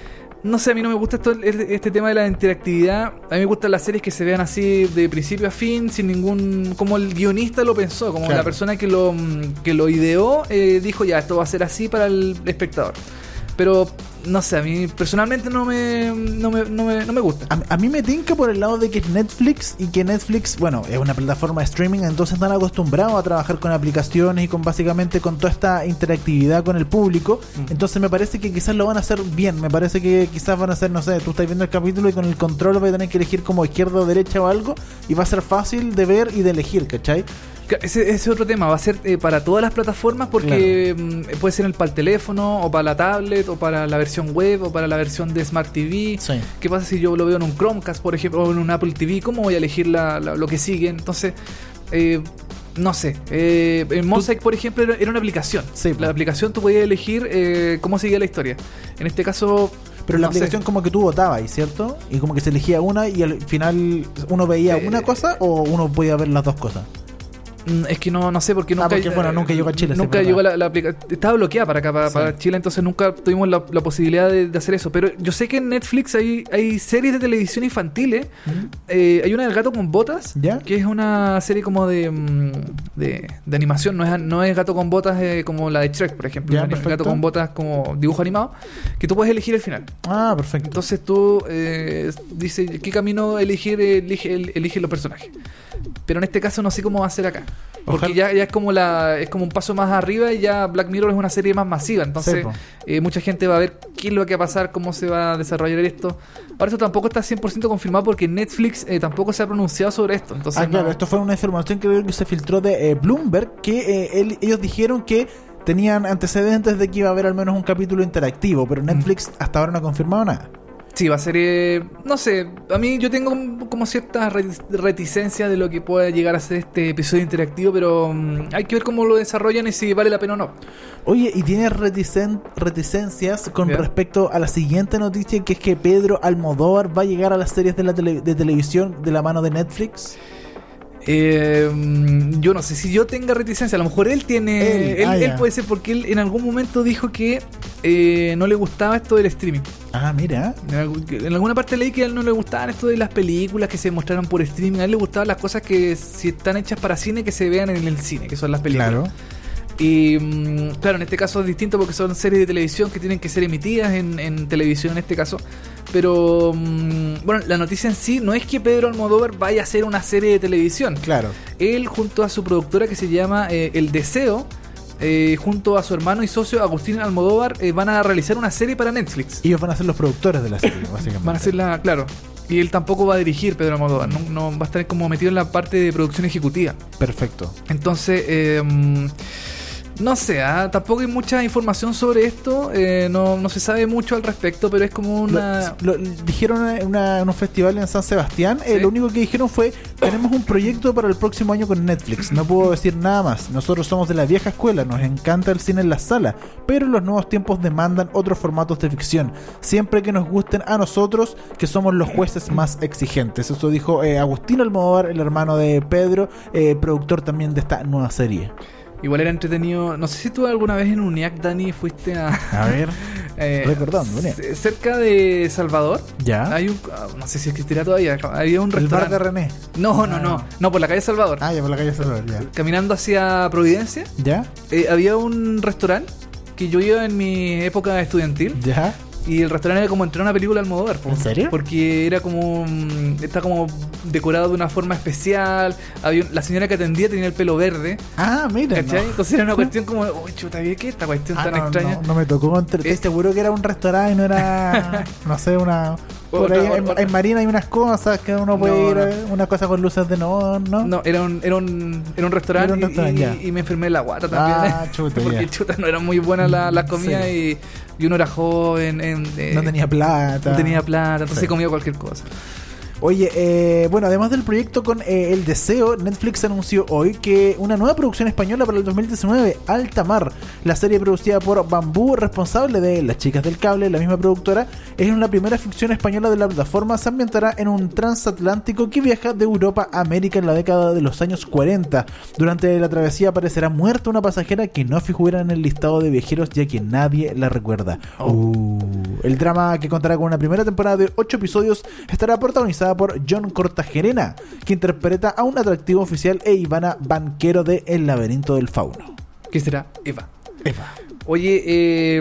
no sé, a mí no me gusta esto, este tema de la interactividad. A mí me gustan las series que se vean así de principio a fin, sin ningún. como el guionista lo pensó, como Claro. la persona que lo, que lo ideó eh, dijo, ya, esto va a ser así para el espectador. Pero, no sé, a mí personalmente no me, no me, no me, no me gusta. A, a mí me tinca por el lado de que es Netflix y que Netflix, bueno, es una plataforma de streaming, entonces están acostumbrados a trabajar con aplicaciones y con básicamente con toda esta interactividad con el público. Mm. Entonces me parece que quizás lo van a hacer bien. Me parece que quizás van a hacer, no sé, tú estás viendo el capítulo y con el control vas a tener que elegir como izquierda o derecha o algo y va a ser fácil de ver y de elegir, ¿cachai? Ese, ese es otro tema, va a ser eh, para todas las plataformas porque mm, puede ser el, para el teléfono o para la tablet o para la versión web o para la versión de Smart TV. Sí. ¿Qué pasa si yo lo veo en un Chromecast, por ejemplo, o en un Apple TV? ¿Cómo voy a elegir la- la- lo que sigue? Entonces, eh, no sé. Eh, en Mosaic, por ejemplo, era, era una aplicación. Sí, la aplicación tú podías elegir eh, cómo seguía la historia. En este caso... Pero la no sé. aplicación como que tú votabas, ¿cierto? Y como que se elegía una y al final uno veía Eh, una cosa o uno podía ver las dos cosas. Mm, Es que no, no sé, porque Ah, nunca, porque, bueno, nunca llegó a Chile, Nunca llegó la, la aplicación. Estaba bloqueada para acá, para, Sí. para Chile, entonces nunca tuvimos la, la posibilidad de, de hacer eso. Pero yo sé que en Netflix hay, hay series de televisión infantiles. Eh, hay una del gato con botas, ¿Ya? que es una serie como de, mm, de, de animación. No es, no es gato con botas eh, como la de Shrek, por ejemplo. Ya, Es gato con botas como dibujo animado, que tú puedes elegir el final. Ah, perfecto. Entonces tú eh, dices qué camino elegir, elige, el- elige los personajes. Pero en este caso no sé cómo va a ser acá. Porque ya, ya es como la es como un paso más arriba y ya Black Mirror es una serie más masiva. Entonces eh, mucha gente va a ver qué es lo que va a pasar, cómo se va a desarrollar esto. Ahora esto tampoco está 100% confirmado porque Netflix eh, tampoco se ha pronunciado sobre esto. Entonces Ah, claro, no- esto fue una información que que se filtró de eh, Bloomberg, que eh, él- ellos dijeron que tenían antecedentes de que iba a haber al menos un capítulo interactivo, pero Netflix hasta ahora no ha confirmado nada. Sí, va a ser. eh, no sé, a mí yo tengo como- cierta reti- reticencia de lo que pueda llegar a ser este episodio interactivo, pero mm, hay que ver cómo lo desarrollan y si vale la pena o no. Oye, y tienes reticen- reticencias con Ya. respecto a la siguiente noticia, que es que Pedro Almodóvar va a llegar a las series de la tele- de televisión de la mano de Netflix. Eh, yo no sé si yo tenga reticencia, a lo mejor él tiene. Él, Él, ah, él puede ser porque él en algún momento dijo que eh, no le gustaba esto del streaming. Ah, mira. En, alguna parte leí que a él no le gustaban esto de las películas que se mostraran por streaming. A él le gustaban las cosas que si están hechas para cine que se vean en el cine, que son las películas. Claro. Y mm, claro, en este caso es distinto porque son series de televisión que tienen que ser emitidas en, en televisión en este caso. Pero mm, bueno, la noticia en sí no es que Pedro Almodóvar vaya a hacer una serie de televisión. Claro. Él junto a su productora que se llama eh, El Deseo, eh, junto a su hermano y socio Agustín Almodóvar, eh, van a realizar una serie para Netflix. Ellos van a ser los productores de la serie, básicamente. Van a hacerla, claro. Y él tampoco va a dirigir Pedro Almodóvar, no, no va a estar como metido en la parte de producción ejecutiva. Perfecto. Entonces, eh, mm, no sé, ah, tampoco hay mucha información sobre esto, eh, no, no se sabe mucho al respecto, pero es como una... Lo, lo- dijeron en, una- en un festival en San Sebastián, eh, Sí. lo único que dijeron fue, tenemos un proyecto para el próximo año con Netflix, no puedo decir nada más, nosotros somos de la vieja escuela, nos encanta el cine en la sala, pero los nuevos tiempos demandan otros formatos de ficción, siempre que nos gusten a nosotros, que somos los jueces más exigentes. Eso dijo eh, Agustín Almodóvar, el hermano de Pedro, eh, productor también de esta nueva serie. Igual era entretenido. No sé si tú alguna vez en UNIAC, Dani, fuiste a... A ver, eh, Recordando, UNIAC. Cerca de Salvador. ya. Hay un... ah, No sé si existirá todavía. Había un el bar restaurante. de René. No, no, Ah. no. No, por la calle Salvador. Ah, ya por la calle Salvador, ya. Caminando hacia Providencia, ¿Ya? eh, había un restaurante que yo iba en mi época estudiantil. ¿Ya? Y el restaurante era como entrar a una película al po. ¿En serio? Porque era como. mm, Está como decorado de una forma especial. Había la señora que atendía tenía el pelo verde. Ah, mira. ¿Cachai? no. Entonces era una cuestión como. Uy, chuta, ¿qué es esta cuestión Ah, tan no, extraña? No, no me tocó. entre- Es- seguro que era un restaurante y no era, no sé, una... Por Otra- ahí en, otra- en Marina hay unas cosas que uno puede No, ir, no. eh, una cosa con luces de neón, ¿no? No, era un, era un, era un restaurante, Era un restaurante, y, y me enfermé de la guata también. Ah, chuta, Porque chuta, no eran muy buenas la- las Mm, comidas sí. y, y uno era joven. en- eh, No tenía plata. no tenía plata, entonces Sí. comía cualquier cosa. Oye, eh, bueno, además del proyecto con eh, El Deseo, Netflix anunció hoy que una nueva producción española para el 2019, Alta Mar, la serie producida por Bambú, responsable de Las Chicas del Cable, la misma productora, es una primera ficción española de la plataforma, se ambientará en un transatlántico que viaja de Europa a América en la década de los años 40. Durante la travesía aparecerá muerta una pasajera que no figura en el listado de viajeros ya que nadie la recuerda. Uh, el drama que contará con una primera temporada de 8 episodios estará protagonizada por John Cortajerena, que interpreta a un atractivo oficial e Ivana Banquero de El laberinto del fauno. ¿Qué será? Eva. Eva. Oye, eh,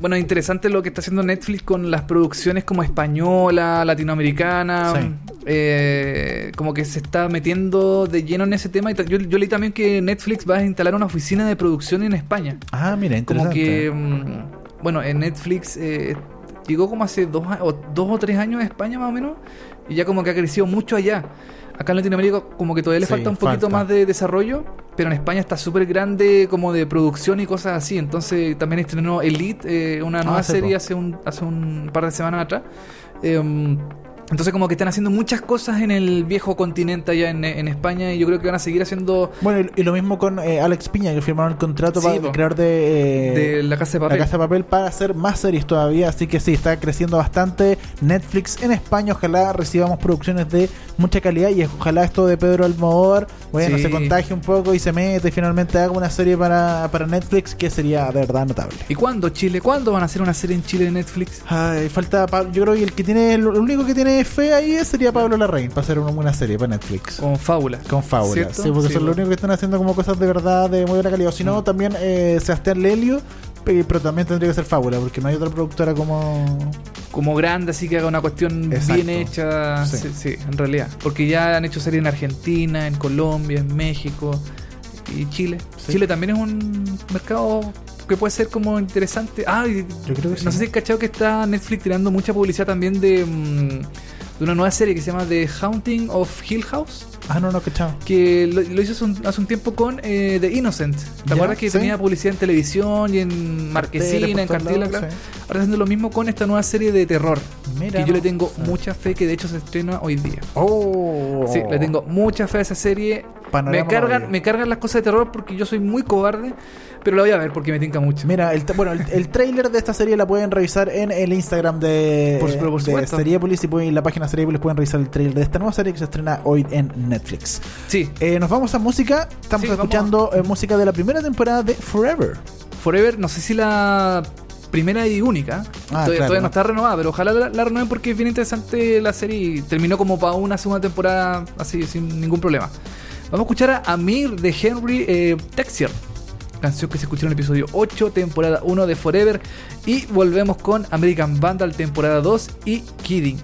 bueno, interesante lo que está haciendo Netflix con las producciones como española, latinoamericana. Sí. eh, como que se está metiendo de lleno en ese tema. Y yo, yo leí también que Netflix va a instalar una oficina de producción en España. Ah, mira, Como interesante. que, mm, bueno, en Netflix eh, llegó como hace dos, o dos o tres años a España más o menos. Y ya como que ha crecido mucho allá. Acá en Latinoamérica como que todavía le Sí, falta un poquito falta. más de desarrollo. Pero en España está súper grande como de producción y cosas así. Entonces también estrenó Elite, eh, una Ah, nueva serie hace un, hace un par de semanas atrás. Eh, Entonces como que están haciendo muchas cosas en el viejo continente allá en, en España y yo creo que van a seguir haciendo Bueno, y, y lo mismo con eh, Alex Piña, que firmaron el contrato Sí, para po. el creador de, eh, de La Casa de La Papel. Casa de Papel para hacer más series todavía. Así que sí, está creciendo bastante Netflix en España. Ojalá recibamos producciones de mucha calidad y ojalá esto de Pedro Almodóvar, bueno, Sí. se contagie un poco y se mete y finalmente haga una serie para, para Netflix que sería de verdad notable. ¿Y cuándo Chile? ¿Cuándo van a hacer una serie en Chile de Netflix? Ay, falta. Yo creo que el que tiene, el único que tiene fe ahí sería Pablo Larraín para hacer una buena serie para Netflix. Con Fábula. Con fábula. ¿Cierto? Sí, porque Sí, son los bueno. únicos que están haciendo como cosas de verdad de muy buena calidad. O si no, Mm. también eh, Sebastián Lelio, pe- pero también tendría que ser fábula, porque no hay otra productora como. Como grande, así que haga una cuestión Exacto. bien hecha. Sí. Sí. sí, en realidad. Porque ya han hecho series en Argentina, en Colombia, en México y Chile. Sí. Chile también es un mercado que puede ser como interesante. Ah, y Yo creo que sí. no sé si has cachado que está Netflix tirando mucha publicidad también de, mm, de una nueva serie que se llama The Haunting of Hill House. Ah, no, no, chao. que lo, lo hizo hace un, hace un tiempo con eh, The Innocent. ¿Te acuerdas que sí. tenía publicidad en televisión y en marquesina, en cartela? Claro. Ahora haciendo lo mismo con esta nueva serie de terror. Mira, que yo le tengo mucha fe, que de hecho se estrena hoy día. Oh. Sí, le tengo mucha fe a esa serie. Panorama Me cargan, me cargan las cosas de terror porque yo soy muy cobarde, pero la voy a ver porque me tinca mucho. Mira, el, bueno, el, el trailer de esta serie la pueden revisar en el Instagram de, Por por de. Seriepolis y pueden, en la página Seriepolis pueden revisar el trailer de esta nueva serie que se estrena hoy en Netflix. Sí, Eh, nos vamos a música. Estamos Sí, escuchando eh, música de la primera temporada de Forever. Forever, no sé si la primera y única. Ah, todavía, claro. todavía no está renovada, pero ojalá la, la renueven porque es bien interesante la serie y terminó como para una segunda temporada así sin ningún problema. Vamos a escuchar a Amir de Henry eh, Texier, canción que se escuchó en el episodio 8, temporada 1 de Forever. Y volvemos con American Vandal, temporada 2 y Kidding.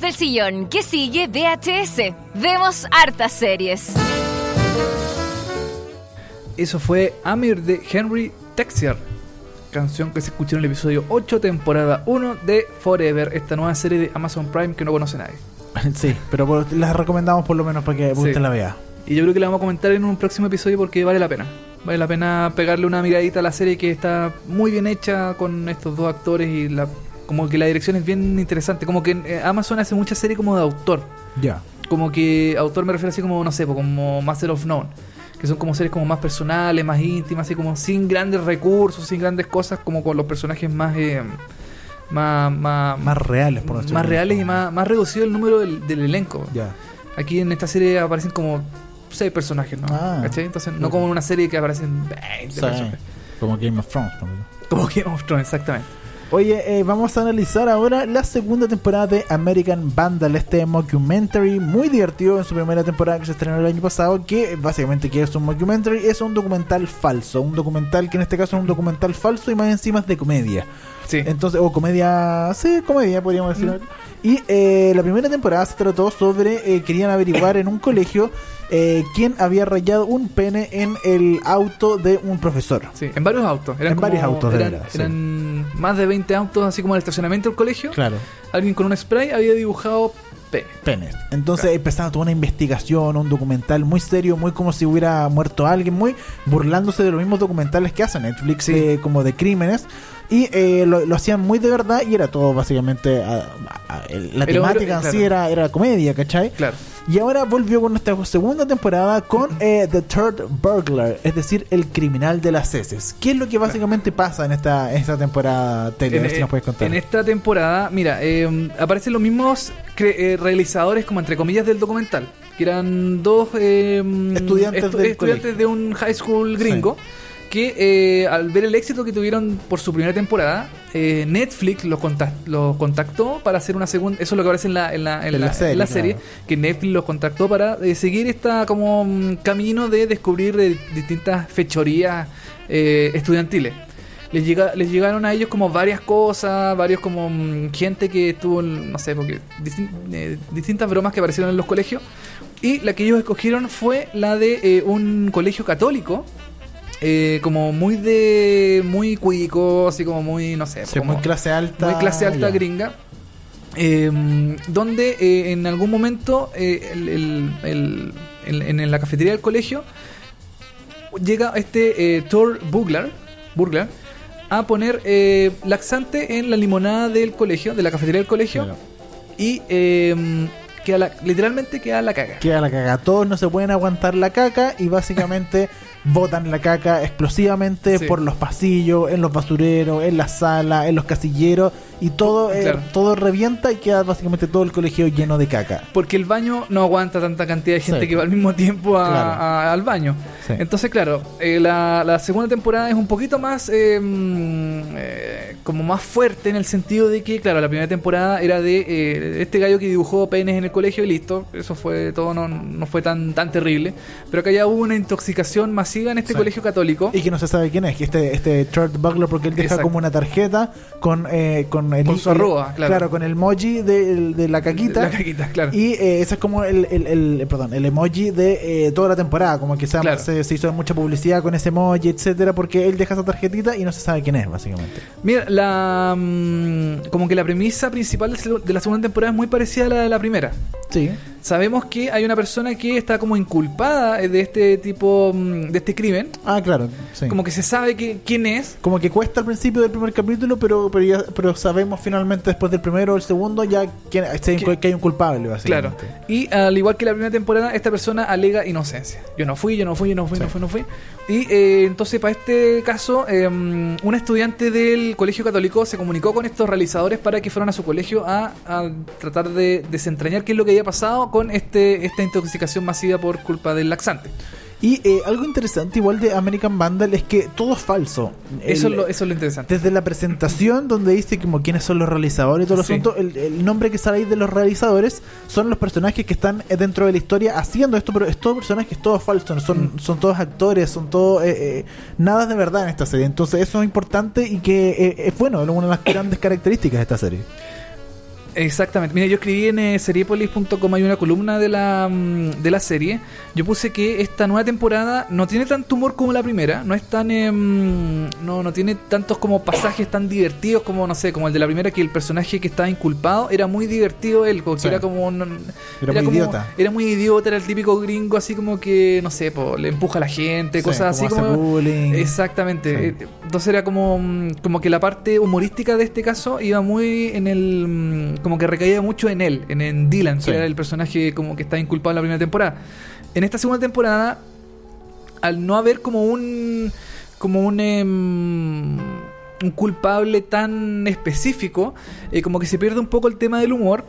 Muevas del sillón, que sigue VHS. Vemos hartas series. Eso fue Amir de Henry Texier, canción que se escuchó en el episodio 8, temporada 1 de Forever, esta nueva serie de Amazon Prime que no conoce nadie. sí, pero por- las recomendamos por lo menos para que Sí. usted la vea. Y yo creo que la vamos a comentar en un próximo episodio porque vale la pena. Vale la pena pegarle una miradita a la serie que está muy bien hecha con estos dos actores y la como que la dirección es bien interesante. Como que eh, Amazon hace mucha serie como de autor. Ya. Como que autor me refiero así como, no sé, como Master of None. Que son como series como más personales, más íntimas, así como sin grandes recursos, sin grandes cosas, como con los personajes más... eh, más, más, Más reales, por decirlo más reales y más, más reducido el número del, del elenco. Ya. Aquí en esta serie aparecen como seis personajes, ¿no? Ah. ¿Cachai? Entonces, no como en una serie que aparecen 20 Sí, personajes. Como Game of Thrones también. Como Game of Thrones, exactamente. Oye, eh, vamos a analizar ahora la segunda temporada de American Vandal, este mockumentary muy divertido en su primera temporada que se estrenó el año pasado, que básicamente que es un mockumentary, es un documental falso, un documental que en este caso es un documental falso y más encima es de comedia. Sí. Entonces, o comedia, sí, comedia podríamos decir. Mm. Y eh, la primera temporada se trató sobre, eh, querían averiguar en un colegio eh, quién había rayado un pene en el auto de un profesor. Sí, en varios autos. Eran En varios autos, de eran, sí. eran más de 20 autos, así como en el estacionamiento del colegio. Claro. Alguien con un spray había dibujado pene. penes. Entonces Claro. empezaba toda una investigación, un documental muy serio, muy como si hubiera muerto alguien, muy burlándose de los mismos documentales que hace Netflix, Sí. de- como de crímenes. Y eh, lo, lo hacían muy de verdad y era todo básicamente... a- a- a- el- la Pero, temática en claro. sí era, era comedia, ¿cachai? Claro. Y ahora volvió con nuestra segunda temporada con eh, The Third Burglar, es decir, el criminal de las heces. ¿Qué es lo que básicamente pasa en esta, en esta temporada, Taylor? A ver si nos puedes contar. en esta temporada, mira, eh, aparecen los mismos cre- eh, realizadores, como entre comillas, del documental. Que eran dos eh, Estudiantes estudiantes de un high school gringo. Que eh, al ver el éxito que tuvieron por su primera temporada, eh, Netflix los, contac- los contactó para hacer una segunda. Eso es lo que aparece en la, en la, en En la- la serie, claro. que Netflix los contactó para eh, seguir esta como mm, camino de descubrir eh, distintas fechorías eh, estudiantiles. Les, llega, les llegaron a ellos como varias cosas, varios como mm, gente que estuvo, en, no sé, porque distin- eh, distintas bromas que aparecieron en los colegios. Y la que ellos escogieron fue la de eh, un colegio católico, eh, como muy de, muy cuico, así como muy, no sé, Sí, como- muy clase alta. muy clase alta gringa. eh, donde eh, en algún momento eh, el- el- el- en, en la cafetería del colegio llega este eh, Thor Bugler, Burglar a poner eh, laxante en la limonada del colegio, de la cafetería del colegio, Claro. y eh, queda la- literalmente queda la caga. Queda la caca. Todos no se pueden aguantar la caca y básicamente botan la caca explosivamente Sí. por los pasillos, en los basureros, en la sala, en los casilleros y todo, eh, Claro. todo revienta y queda básicamente todo el colegio lleno de caca. Porque el baño no aguanta tanta cantidad de gente Sí. que va al mismo tiempo a- Claro. a- al baño. Sí. Entonces, claro, eh, la, la segunda temporada es un poquito más eh, mm, eh, como más fuerte en el sentido de que, claro, la primera temporada era de eh, este gallo que dibujó penes en el colegio y listo. Eso fue todo, no, no fue tan, tan terrible. Pero acá ya hubo una intoxicación masiva en este colegio católico. Y que no se sabe quién es, que este, este Third Bugler, porque él deja Exacto. como una tarjeta con, eh, con, el, Con su arroba, claro. con el emoji de, de la caquita. La caquita, claro. Y eh, ese es como el, el, el- perdón, el emoji de eh, toda la temporada, como que se, Claro. se, se hizo mucha publicidad con ese emoji, etcétera, porque él deja esa tarjetita y no se sabe quién es, básicamente. Mira, la mm, como que la premisa principal de la segunda temporada es muy parecida a la de la primera. Sí. Sabemos que hay una persona que está como inculpada eh, de este tipo mm, de este crimen. Ah, claro, sí. Como que se sabe que, quién es. Como que cuesta al principio del primer capítulo, pero pero, ya- pero sabemos finalmente después del primero o el segundo ya Que- que hay un culpable, Claro. Y al igual que la primera temporada, esta persona alega inocencia. Yo no fui, yo no fui, yo no fui, Sí. no fui, no fui. Y eh, entonces, para este caso, eh, un estudiante del colegio católico se comunicó con estos realizadores para que fueran a su colegio a, a tratar de desentrañar qué es lo que había pasado con este esta intoxicación masiva por culpa del laxante. Y eh, algo interesante igual de American Vandal es que todo es falso. Eso, El- es lo, eso es lo interesante. Desde la presentación donde dice como quiénes son los realizadores y todo el Sí. asunto, el, el nombre que sale ahí de los realizadores son los personajes que están eh, dentro de la historia haciendo esto, pero es todo personajes, es todo falso, son, Mm. son todos actores, son todo eh, eh, nada de verdad en esta serie. Entonces eso es importante y que eh, es bueno, es una de las grandes características de esta serie. Exactamente. Mira, yo escribí en eh, seriepolis.com hay una columna de la, mm, de la serie. Yo puse que esta nueva temporada no tiene tanto humor como la primera. No es tan. em, no, no tiene tantos como pasajes tan divertidos como, no sé, como el de la primera, que el personaje que estaba inculpado era muy divertido él. Como que Sí. era como. un- Era muy como- idiota. Era muy idiota, era el típico gringo así como que, no sé, po, le empuja a la gente, Sí, cosas así como hace como. bullying. Exactamente. Sí. Eh, Entonces era como, mm, como que la parte humorística de este caso iba muy en el. Como que recaía mucho en él, en, en Dylan, Sí. que era el personaje como que está inculpado en la primera temporada. En esta segunda temporada, al no haber como un. como un. em, un culpable tan específico, eh, como que se pierde un poco el tema del humor,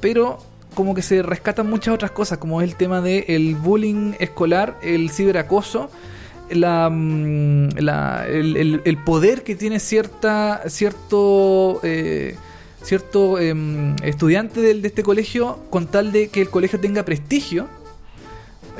pero como que se rescatan muchas otras cosas, como el tema del el bullying escolar, el ciberacoso, la, mm, la- el, el- el poder que tiene cierta cierto eh, cierto em, estudiante del- de, este colegio con tal de que el colegio tenga prestigio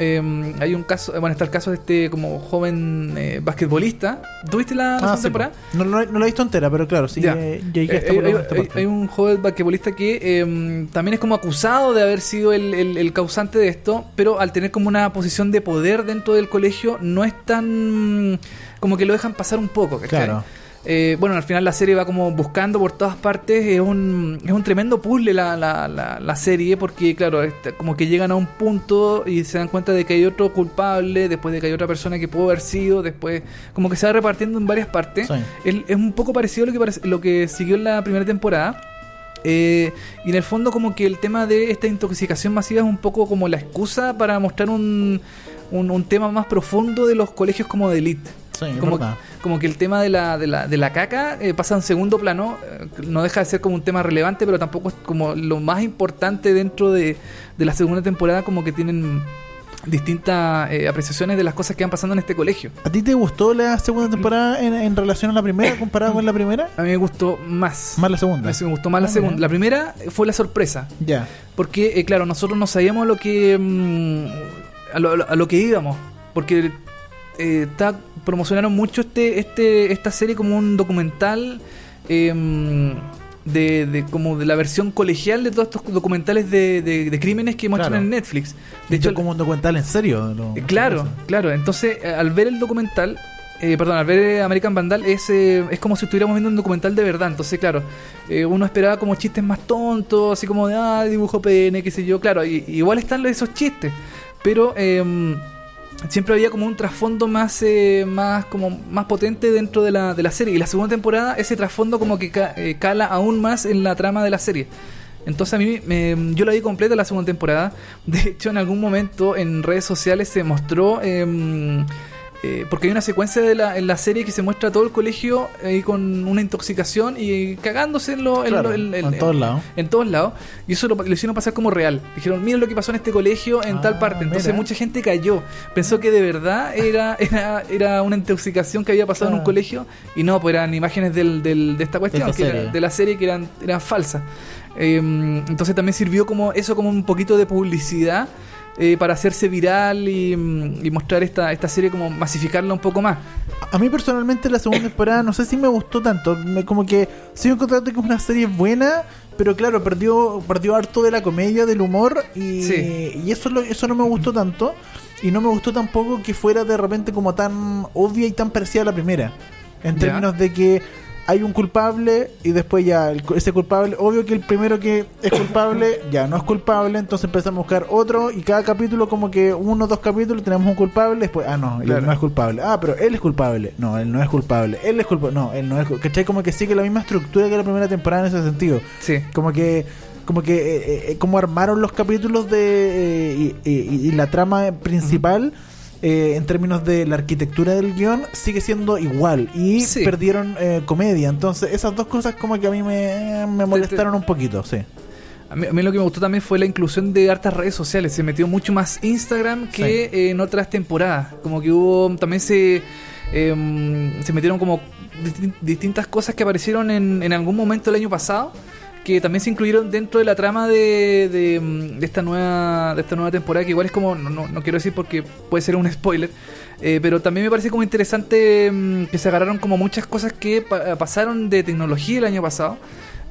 Em, hay un caso bueno está el caso de este como joven eh, basquetbolista ¿tuviste la, la Ah, sí, temporada? po. no, no, no lo he visto entera, pero claro, sí, Ya. eh, llegué Eh, hasta lo hay, menos esta hay- parte. hay un joven basquetbolista que eh, también es como acusado de haber sido el, el- el causante de esto, pero al tener como una posición de poder dentro del colegio, no es tan. como que lo dejan pasar un poco, ¿cachai? Claro. Eh, bueno, al final la serie va como buscando por todas partes. Es un, es un tremendo puzzle la, la, la, la serie porque, claro, como que llegan a un punto y se dan cuenta de que hay otro culpable, después de que hay otra persona que pudo haber sido, después como que se va repartiendo en varias partes. Sí. Es, es un poco parecido a lo que, lo que siguió en la primera temporada. Eh, y en el fondo como que el tema de esta intoxicación masiva es un poco como la excusa para mostrar un, un, un tema más profundo de los colegios como de elite. Sí, como, como que el tema de la, de la, de la caca eh, pasa en segundo plano, eh, no deja de ser como un tema relevante, pero tampoco es como lo más importante dentro de, de la segunda temporada, como que tienen distintas eh, apreciaciones de las cosas que van pasando en este colegio. ¿A ti te gustó la segunda temporada en, en relación a la primera, comparada con la primera? A mí me gustó más. Más la segunda. Me gustó más la Ah, segunda. La primera fue la sorpresa. Ya. Porque, eh, claro, nosotros no sabíamos lo que. mm, a, lo, a lo- a lo que íbamos. Porque eh, está- promocionaron mucho este, este, esta serie como un documental. eh, de, de como de la versión colegial de todos estos documentales de, de- de crímenes que muestran Claro. en Netflix. De hecho, como un documental en serio. eh, Claro, claro. Entonces, eh, al ver el documental, eh, perdón, al ver eh, American Vandal, es, eh, es como si estuviéramos viendo un documental de verdad. Entonces, claro, eh, uno esperaba como chistes más tontos, así como de, ah, dibujo pene, qué sé yo. Claro, y- igual están esos chistes, pero eh, siempre había como un trasfondo más, eh, más, como más potente dentro de la, de la serie. Y la segunda temporada, ese trasfondo como que eh, cala aún más en la trama de la serie. Entonces a mí me- yo la vi completa la segunda temporada. De hecho, en algún momento en redes sociales se mostró em, eh, porque hay una secuencia de la, en la serie que se muestra todo el colegio ahí con una intoxicación y cagándose en, lo, en, Claro, lo- en- en- en todos lados. en todos lados. Y eso lo, lo hicieron pasar como real. Dijeron, miren lo que pasó en este colegio en Ah, tal parte. Entonces mira. mucha gente cayó. Pensó que de verdad era, era, era una intoxicación que había pasado en un Ah. colegio. Y no, pues eran imágenes del, del- de esta cuestión, que era- de la serie que eran, eran falsas. Eh, entonces también sirvió como eso como un poquito de publicidad. Eh, para hacerse viral y, mm, y mostrar esta, esta serie como masificarla un poco más. A mí personalmente la segunda temporada no sé si me gustó tanto. Me, como que sigo encontrando que es una serie buena, pero claro, perdió, perdió harto de la comedia, del humor y, Sí. y eso, lo- eso no me gustó tanto. Y no me gustó tampoco que fuera de repente como tan obvia y tan parecida a la primera. En términos de que hay un culpable y después ya el ese culpable, obvio que el primero que es culpable ya no es culpable, entonces empezamos a buscar otro y cada capítulo como que uno o dos capítulos tenemos un culpable, después, ah no, él Claro. no es culpable, ah pero él es culpable, no, él no es culpable, él es culpable, no, él no es culpable, ¿cachai? Como que sigue la misma estructura que la primera temporada en ese sentido, Sí. como que como que eh, eh, como armaron los capítulos de eh, y, y- y la trama principal eh, en términos de la arquitectura del guion sigue siendo igual y Sí. perdieron eh, comedia entonces esas dos cosas como que a mí me, me molestaron un poquito sí A mí, a mí lo que me gustó también fue la inclusión de hartas redes sociales. Se metió mucho más Instagram que eh, en otras temporadas. Como que hubo también se em, se metieron como disti- distintas cosas que aparecieron en, en algún momento el año pasado que también se incluyeron dentro de la trama de, de, mm, de esta nueva de esta nueva temporada que igual es como no, no, no quiero decir porque puede ser un spoiler eh, pero también me parece como interesante mm, que se agarraron como muchas cosas que pa- pasaron de tecnología el año pasado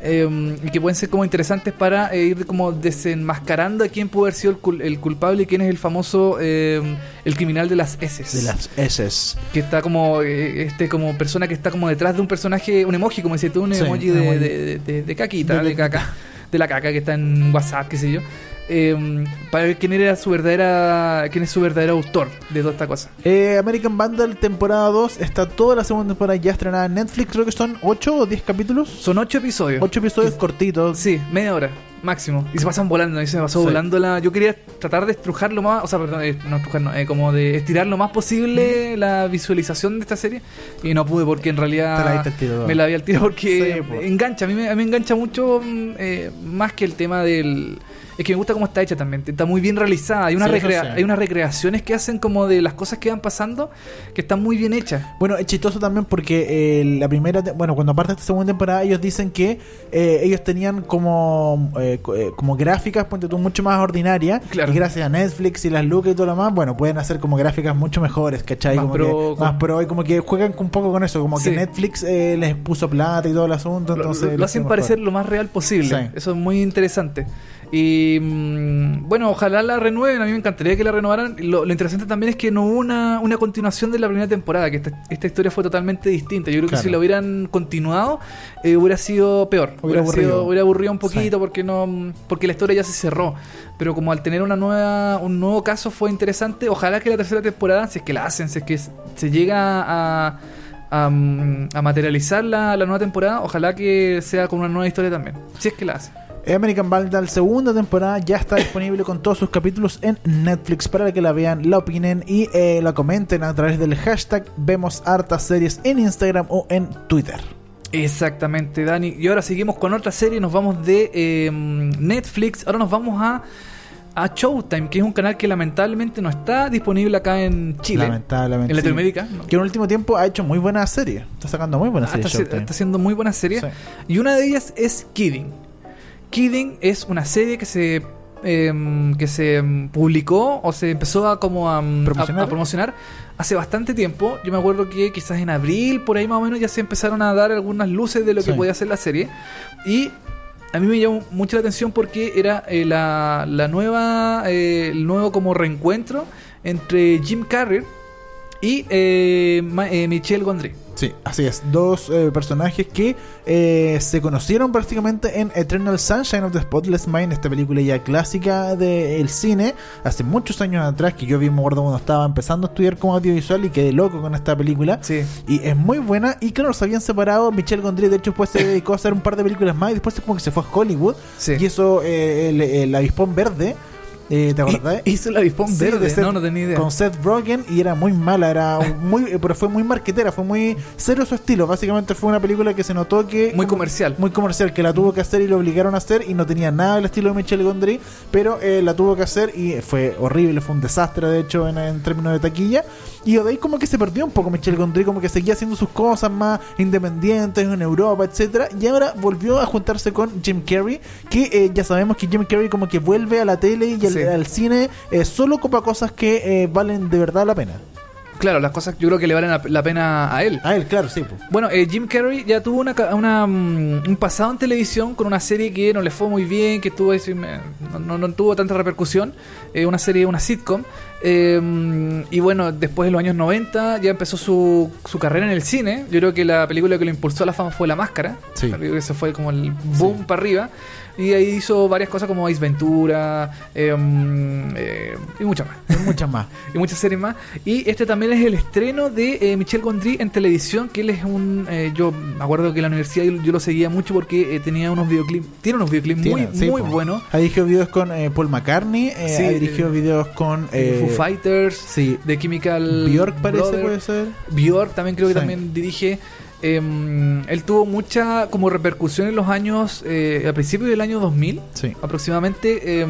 eh, y que pueden ser como interesantes para eh, ir como desenmascarando a quién pudo haber sido el, cul- el culpable y quién es el famoso eh, el criminal de las S De las S. que está como eh, este como persona que está como detrás de un personaje un emoji como decías tú un Sí, emoji, de, de, de- de- de caquita De de, caca. de la caca que está en WhatsApp qué sé yo eh, para ver quién era su verdadera quién es su verdadero autor de toda esta cosa Eh, American Vandal temporada 2 está toda la segunda temporada ya estrenada en Netflix. Creo que son 8 o 10 capítulos. son ocho episodios 8 episodios cortitos. Sí, media hora, máximo. Y se pasan volando, y se me pasó Sí. volando la. Yo quería tratar de estrujar lo más. O sea, perdón, eh, no estrujar, no, eh, como de estirar lo más posible la visualización de esta serie. Y no pude porque en la realidad. al tiro. me la vi al tiro porque Sí, po. engancha. A mí, me, a mí me engancha mucho mm, eh, más que el tema del. Es que me gusta cómo está hecha también. Está muy bien realizada. Hay, unas Sí, eso recrea- sí. hay unas recreaciones que hacen como de las cosas que van pasando que están muy bien hechas. Bueno, es chistoso también porque eh, la primera, bueno, cuando parte esta segunda temporada, ellos dicen que eh, ellos tenían como eh, eh, como gráficas, ponte tú, mucho más ordinarias. Claro. Y gracias a Netflix y las lucas y todo lo demás, bueno, pueden hacer como gráficas mucho mejores, ¿cachai? Más como pro, que, más pro y como que juegan un poco con eso, como Sí. que Netflix eh, les puso plata y todo el asunto. Entonces lo, hacen parecer mejor. lo más real posible. Eso es muy interesante. Y mm, bueno, ojalá la renueven. A mí me encantaría que la renovaran. Lo, lo interesante también es que no hubo una, una continuación de la primera temporada, que esta, esta historia fue totalmente distinta. Yo creo Claro. que si la hubieran continuado, eh, hubiera sido peor. Hubiera aburrido. sido- hubiera aburrido un poquito Sí. porque no porque la historia ya se cerró. Pero como al tener una nueva un nuevo caso fue interesante, ojalá que la tercera temporada, si es que la hacen, si es que se llega a a, mm, a materializar la, la nueva temporada, ojalá que sea con una nueva historia también. Si es que la hace. American Vandal segunda temporada ya está disponible con todos sus capítulos en Netflix para que la vean, la opinen y eh, la comenten a través del hashtag Vemos Hartas Series en Instagram o en Twitter. Exactamente, Dani. Y ahora seguimos con otra serie. Nos vamos de eh, Netflix. Ahora nos vamos a, a Showtime, que es un canal que lamentablemente no está disponible acá en Chile. Lamentablemente. En sí. Latinoamérica. no. Que en el último tiempo ha hecho muy buenas series. Está sacando muy buenas Ah, series. está haciendo muy buenas series. Sí. Y una de ellas es Kidding. Kidding es una serie que se em, que se em, publicó o se empezó a como a, em, ¿Promocionar? a- a promocionar hace bastante tiempo. Yo me acuerdo que quizás en abril, por ahí más o menos, ya se empezaron a dar algunas luces de lo que podía ser la serie. Y a mí me llamó mucho la atención porque era eh, la, la nueva, eh, el nuevo como reencuentro entre Jim Carrey y eh, eh, Michelle Gondry. Sí, así es. Dos eh, personajes que eh, se conocieron prácticamente en Eternal Sunshine of the Spotless Mind, esta película ya clásica del cine, hace muchos años atrás, que yo vi, me acuerdo cuando estaba empezando a estudiar como audiovisual y quedé loco con esta película. Sí. Y es muy buena. Y claro, se habían separado. Michelle Gondry, de hecho, después se dedicó a hacer un par de películas más. Y después como que se fue a Hollywood. Sí. Y eso, eh, el, el avispón verde. Eh, ¿Te acordás? Hizo el avispón Sí, verde, de Seth- no, no tenía idea. Con Seth Rogen y era muy mala, era muy, eh, pero fue muy marquetera, fue muy cero su estilo. Básicamente fue una película que se notó que Muy comercial. muy comercial, que la tuvo que hacer y lo obligaron a hacer y no tenía nada del estilo de Michelle Gondry, pero eh, la tuvo que hacer y fue horrible, fue un desastre de hecho en, en términos de taquilla. Y de ahí como que se perdió un poco Michelle Gondry, como que seguía haciendo sus cosas más independientes en Europa, etcétera Y ahora volvió a juntarse con Jim Carrey, que eh, ya sabemos que Jim Carrey como que vuelve a la tele y al, Sí. al cine eh, solo copa cosas que eh, valen de verdad la pena. Claro, las cosas yo creo que le valen la, pena a él. A él, claro, sí. pues. Bueno, eh, Jim Carrey ya tuvo una, una, mm, un pasado en televisión con una serie que no le fue muy bien, que tuvo me- no, no- no tuvo tanta repercusión, eh, una serie, una sitcom. eh, y bueno, después de los años 90 ya empezó su, su carrera en el cine. Yo creo que la película que lo impulsó a la fama fue La Máscara. Sí. Ese fue como el boom para arriba. Y ahí hizo varias cosas como Ace Ventura eh, eh, y muchas más Hay muchas más. y muchas series más. Y este también es el estreno de eh, Michel Gondry en televisión, que él es un... eh, yo me acuerdo que en la universidad yo, yo lo seguía mucho porque eh, tenía unos videoclips, tiene unos videoclips muy, sí, muy po. buenos. Ha dirigido videos con eh, Paul McCartney, Sí, ha dirigido videos con Foo Fighters, Sí, de Chemical Bjork parece, Brothers. puede ser. Bjork también creo que Sí. también dirige. Eh, él tuvo mucha como repercusión en los años, eh, a principios del año 2000 Sí. aproximadamente, eh,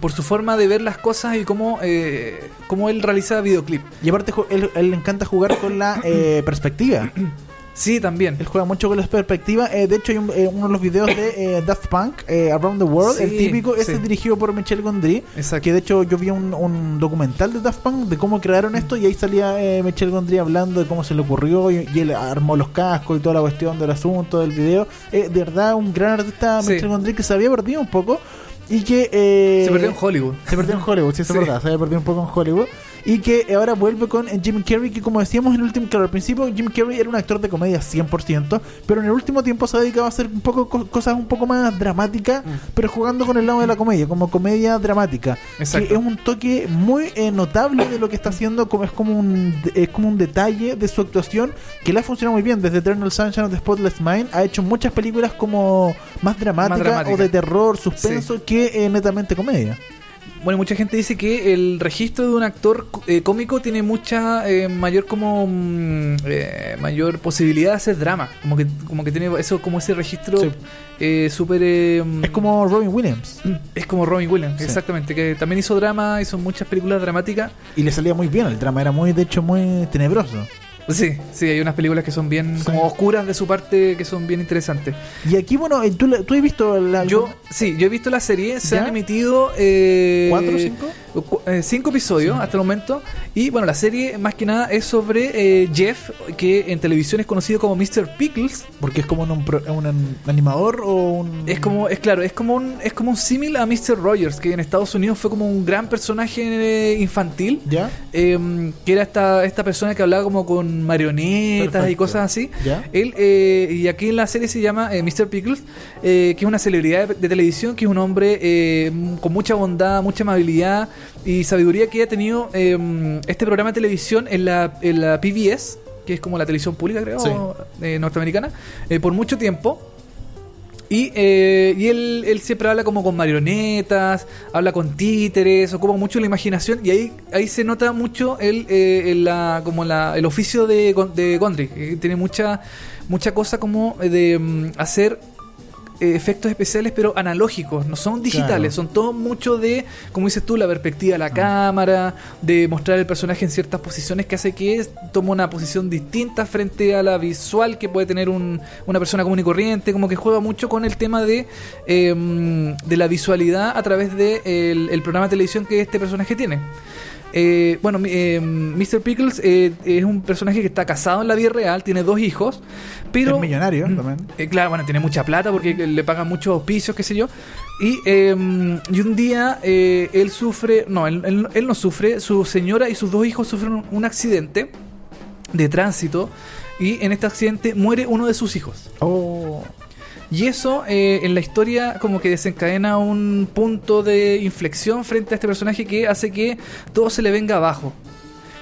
por su forma de ver las cosas y cómo, eh, cómo él realiza videoclip. Y aparte, él, él le encanta jugar con la eh, perspectiva. Sí, también. Él juega mucho con la perspectiva. Eh, de hecho, hay un- eh, uno de los videos de eh, Daft Punk, eh, Around the World, Sí, el típico, ese sí. es dirigido por Michel Gondry. Exacto. Que de hecho yo vi un, un documental de Daft Punk de cómo crearon esto y ahí salía eh, Michel Gondry hablando de cómo se le ocurrió y, y él armó los cascos y toda la cuestión del asunto, del video. Eh, de verdad, un gran artista Sí. Michel Gondry que se había perdido un poco y que... eh, Se perdió en Hollywood. se perdió en Hollywood, Sí. es verdad. Se había perdido un poco en Hollywood. Y que ahora vuelve con Jim Carrey, que como decíamos en el último, claro, al principio Jim Carrey era un actor de comedia 100%, pero en el último tiempo se ha dedicado a hacer un poco co- cosas un poco más dramáticas, Mm. pero jugando con el lado de la comedia, como comedia dramática. Exacto. Que es un toque muy eh, notable de lo que está haciendo, como es como un es como un detalle de su actuación que le ha funcionado muy bien. Desde Eternal Sunshine of the Spotless Mind ha hecho muchas películas como más dramáticas dramática. o de terror, suspenso, que eh, netamente comedia. Bueno, mucha gente dice que el registro de un actor eh, cómico tiene mucha eh, mayor como mm, eh, mayor posibilidad de hacer drama, como que como que tiene eso como ese registro Sí. eh, súper eh, mm, Es como Robin Williams. es como Robin Williams, Sí. exactamente, que también hizo drama, hizo muchas películas dramáticas. Y le salía muy bien, el drama era muy, de hecho, muy tenebroso. Sí, sí, hay unas películas que son bien Sí. como oscuras de su parte que son bien interesantes. Y aquí, bueno, eh, ¿tú, tú has visto la... Yo, sí, yo he visto la serie, se ¿Ya? han emitido eh, ¿Cuatro o cinco? Eh, cinco episodios hasta el momento. Y bueno, la serie más que nada es sobre eh, Jeff, que en televisión es conocido como Mr. Pickles. Porque es como un, un animador o un... Es como, es claro, es como un, es como un símil a Mr. Rogers, que en Estados Unidos fue como un gran personaje eh, infantil. ¿Ya? eh, que era esta, esta persona que hablaba como con marionetas y Perfecto. cosas así. ¿Ya? Él, eh, y aquí en la serie se llama eh, Mr. Pickles, que es una celebridad de, de televisión, que es un hombre con mucha bondad, mucha amabilidad y sabiduría que ha tenido eh, este programa de televisión en la, en la PBS, que es como la televisión pública, creo, Sí. eh, norteamericana, eh, por mucho tiempo. Y, eh, y él, él siempre habla como con marionetas, habla con títeres, ocupa mucho la imaginación y ahí, ahí se nota mucho el, eh, el- la, como la, el oficio de, de Gondry, que tiene mucha, mucha cosa como de mm, hacer eh, efectos especiales pero analógicos, no son digitales, Claro. son todo mucho de, como dices tú, la perspectiva de la cámara, de mostrar el personaje en ciertas posiciones que hace que toma una posición distinta frente a la visual que puede tener un- una persona común y corriente, como que juega mucho con el tema de, eh, de la visualidad a través del de el programa de televisión que este personaje tiene. Eh, bueno, eh, Mr. Pickles eh, es un personaje que está casado en la vida real, tiene dos hijos, pero... Es millonario Mm. también. Eh, claro, bueno, tiene mucha plata porque le pagan muchos auspicios, qué sé yo. Y, eh, y un día eh, él sufre, no, él, él- él no sufre, su señora y sus dos hijos sufren un accidente de tránsito y en este accidente muere uno de sus hijos. Oh, Y eso eh, en la historia como que desencadena un punto de inflexión frente a este personaje que hace que todo se le venga abajo.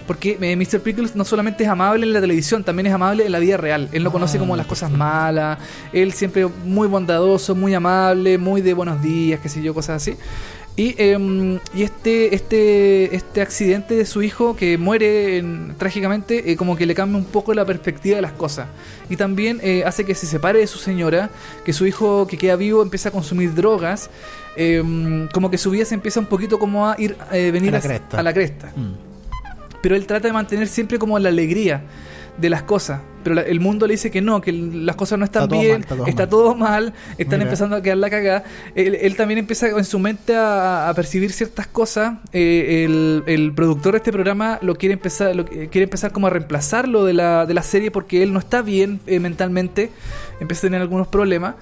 Porque eh, Mr. Pickles no solamente es amable en la televisión, también es amable en la vida real. Él no Ah, conoce como las cosas malas. Él siempre muy bondadoso, muy amable, muy de buenos días, qué sé yo, cosas así. Y, em, y este, este, este accidente de su hijo que muere en- trágicamente, eh, como que le cambia un poco la perspectiva de las cosas. Y también eh, hace que se separe de su señora, que su hijo que queda vivo empieza a consumir drogas. em, como que su vida se empieza un poquito como a ir, eh, venir A la a- cresta. a la cresta mm. pero él trata de mantener siempre como la alegría de las cosas. Pero la- el mundo le dice que no, que las cosas no están Está bien, mal, está todo está mal. todo mal, están Mira. empezando a quedar la cagada. Él, él también empieza en su mente a, a percibir ciertas cosas. Eh, el, el productor de este programa lo quiere empezar, lo, quiere empezar como a reemplazarlo de la, de la serie porque él no está bien eh, mentalmente, empieza a tener algunos problemas.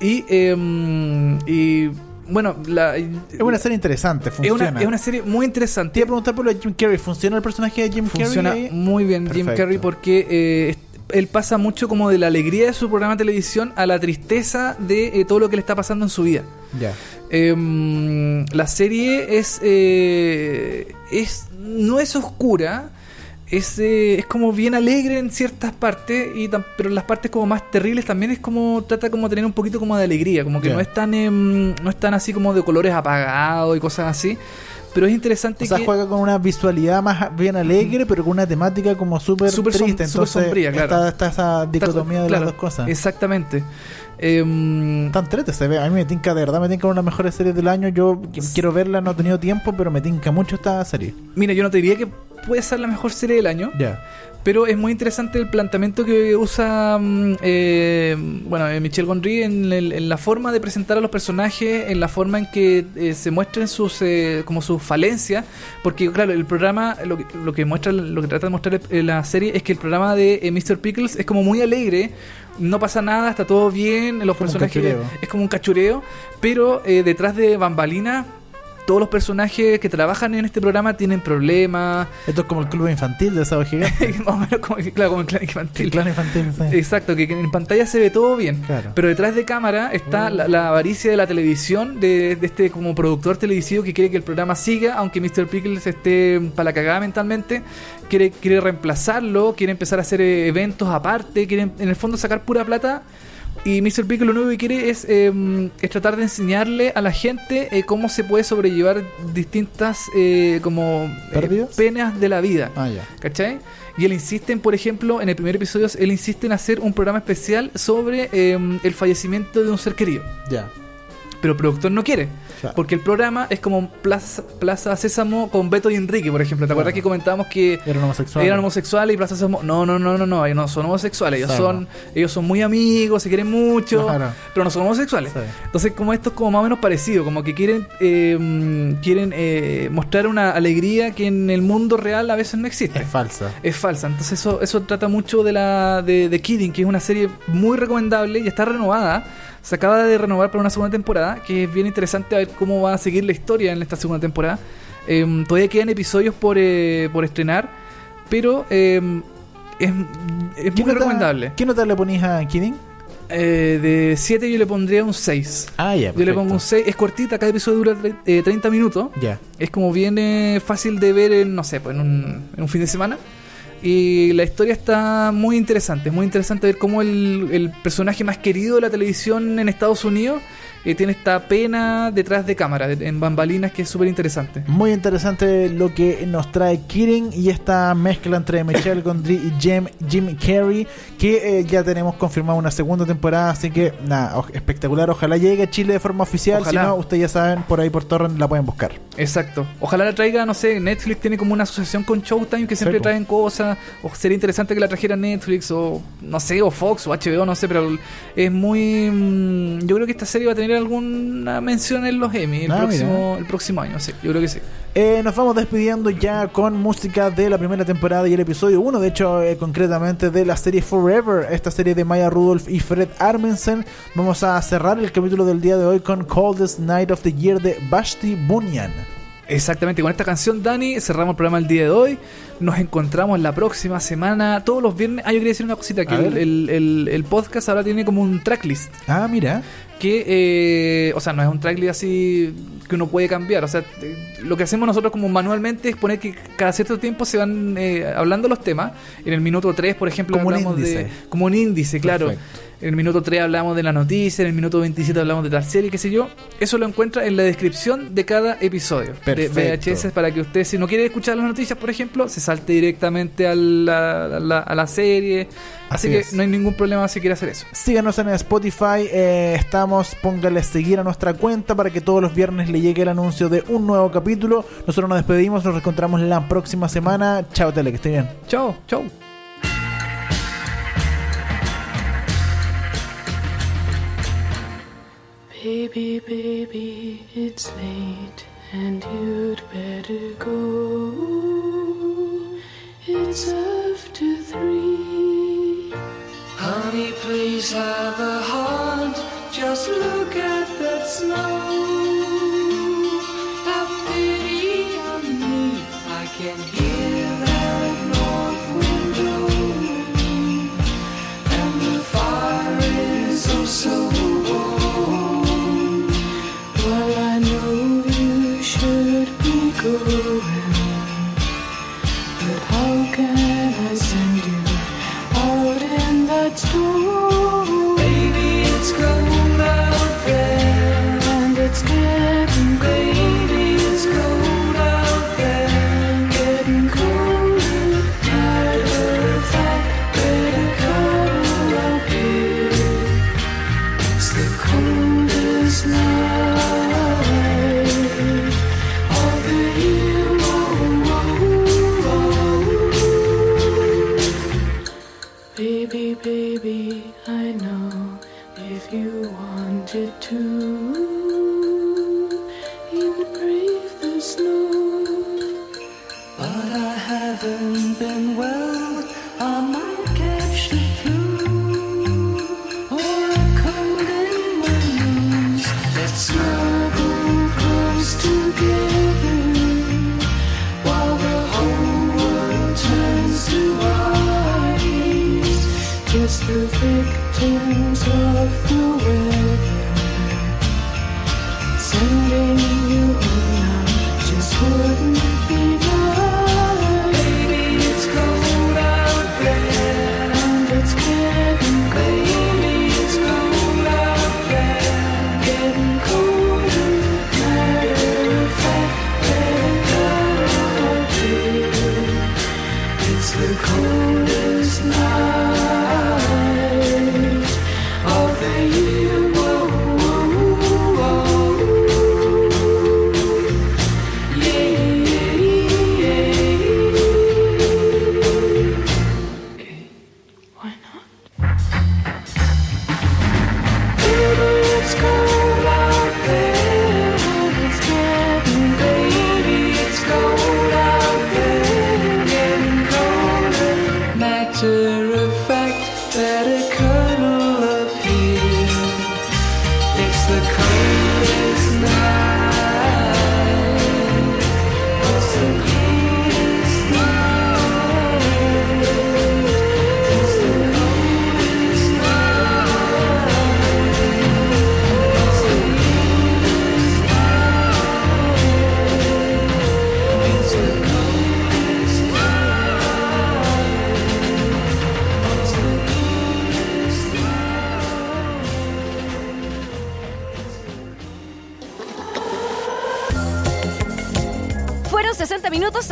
Y, em, y bueno, la, Es una serie interesante, es funciona. una, es una serie muy interesante. Te iba a preguntar por lo de Jim Carrey. ¿Funciona el personaje de Jim Funciona Carrey? ahí? muy bien Jim. Carrey porque eh, él pasa mucho como de la alegría de su programa de televisión a la tristeza de eh, todo lo que le está pasando en su vida. Ya. Em, la serie es, eh, es no es oscura, es, eh, es como bien alegre en ciertas partes, y pero en las partes como más terribles también es como trata como de tener un poquito como de alegría, como que no es tan em, no es tan así como de colores apagados y cosas así. Pero es interesante O sea, que juega con una visualidad más bien alegre, pero con una temática como súper som- triste. súper Entonces, sombría, claro. está, está esa dicotomía de Claro, las dos cosas. Exactamente. Em, Tan trete se ve. A mí me tinca de verdad, me tinca una de las mejores series del año. Yo qu- quiero verla, no he tenido tiempo, pero me tinca mucho esta serie. mira, yo no te diría que puede ser la mejor serie del año, Ya. Pero es muy interesante el planteamiento que usa mm, eh, bueno, eh, Michel Gondry en, el- en la forma de presentar a los personajes, en la forma en que eh, se muestren sus eh, como sus falencias, porque claro, el programa lo que, lo que muestra lo que trata de mostrar eh, la serie es que el programa de eh, Mr. Pickles es como muy alegre, no pasa nada, está todo bien, los Como personajes es como un cachureo, pero detrás de bambalina todos los personajes que trabajan en este programa tienen problemas, Esto es como el club infantil de Sábado Gigante. más o menos como, claro, como el clan infantil. El clan infantil, sí. Exacto, que, que en pantalla se ve todo bien. Claro. Pero detrás de cámara está la, la avaricia de la televisión, de, de este como productor televisivo que quiere que el programa siga, aunque Mr. Pickles esté para la cagada mentalmente, quiere, quiere reemplazarlo, quiere empezar a hacer eh, eventos aparte, quiere en el fondo sacar pura plata. Y Mr. Pickles lo único que quiere es, eh, es tratar de enseñarle a la gente eh, cómo se puede sobrellevar distintas eh, como eh, penas de la vida. Ah, ya. ¿Cachai? Y él insiste, en, por ejemplo, en el primer episodio, él insiste en hacer un programa especial sobre eh, el fallecimiento de un ser querido. Ya. Pero el productor no quiere. Claro. Porque el programa es como Plaza, Plaza Sésamo con Beto y Enrique, por ejemplo. ¿Te acuerdas Claro. que comentábamos que Eran homosexuales. eran homosexuales y Plaza Sésamo? No, no, no, no, no. Ellos no son homosexuales. Ellos, Claro. son, ellos son muy amigos, se quieren mucho, pero no son homosexuales. Sí. Entonces, como esto es como más o menos parecido, como que quieren eh, quieren eh, mostrar una alegría que en el mundo real a veces no existe Es falsa. es falsa. Entonces eso, eso trata mucho de la de, de Kidding, que es una serie muy recomendable y está renovada. Se acaba de renovar para una segunda temporada, que es bien interesante a ver cómo va a seguir la historia en esta segunda temporada. Em, todavía quedan episodios por, eh, por estrenar, pero em, es, es ¿Qué muy nota- recomendable. ¿Qué nota le ponís a Kidding? Eh, de 7 yo le pondría un 6. Ah, ya. Yo le pongo un 6. Es cortita, cada episodio dura tre- eh, 30 minutos. Ya. Es como bien eh, fácil de ver en, no sé, pues en un, en un fin de semana. Y la historia está muy interesante. Es muy interesante ver cómo el, el personaje más querido de la televisión en Estados Unidos eh, tiene esta pena detrás de cámara, en bambalinas, que es súper interesante. Muy interesante lo que nos trae Kidding y esta mezcla entre Michelle Gondry y Jim, Jim Carrey, que eh, ya tenemos confirmada una segunda temporada, así que nada, espectacular. Ojalá llegue a Chile de forma oficial, Ojalá. si no, ustedes ya saben, por ahí por Torrent la pueden buscar. Exacto. Ojalá la traiga, no sé, Netflix tiene como una asociación con Showtime que siempre Sí, traen cosas. O sería interesante que la trajera Netflix o no sé, o Fox o HBO, no sé, pero es muy... mm, Yo creo que esta serie va a tener alguna mención en los Emmy el, Ah, próximo, el próximo año, sí, yo creo que sí. Eh, nos vamos despidiendo ya con música de la primera temporada y el episodio 1, de hecho, eh, concretamente de la serie Forever, esta serie de Maya Rudolph y Fred Armisen. Vamos a cerrar el capítulo del día de hoy con Coldest Night of the Year de Vashti Bunyan. Exactamente, con esta canción, Dani, cerramos el programa el día de hoy. Nos encontramos la próxima semana, todos los viernes. Ah, yo quería decir una cosita, que el, ver. el- el- el podcast ahora tiene como un tracklist. Ah, mira. que, eh, o sea, no es un tracklist así que uno puede cambiar. O sea, te- lo que hacemos nosotros como manualmente es poner que cada cierto tiempo se van eh, hablando los temas. En el minuto 3, por ejemplo, Como un hablamos índice. de... Como un índice, claro. Perfecto. En el minuto 3 hablamos de la noticia, en el minuto 27 hablamos de tal serie, qué sé yo. Eso lo encuentra en la descripción de cada episodio Perfecto. de VHS para que usted, si no quiere escuchar las noticias, por ejemplo, se salte directamente a la, a la, a la serie. Así, Así que es. no hay ningún problema si quiere hacer eso. Síganos en Spotify, eh, estamos, póngale seguir a nuestra cuenta para que todos los viernes le llegue el anuncio de un nuevo capítulo. Nosotros nos despedimos, nos reencontramos la próxima semana. Chao, Tele, que esté bien. Chao, chao. Baby, baby, it's late and you'd better go. It's after three. Honey, please have a heart. Just look at that snow.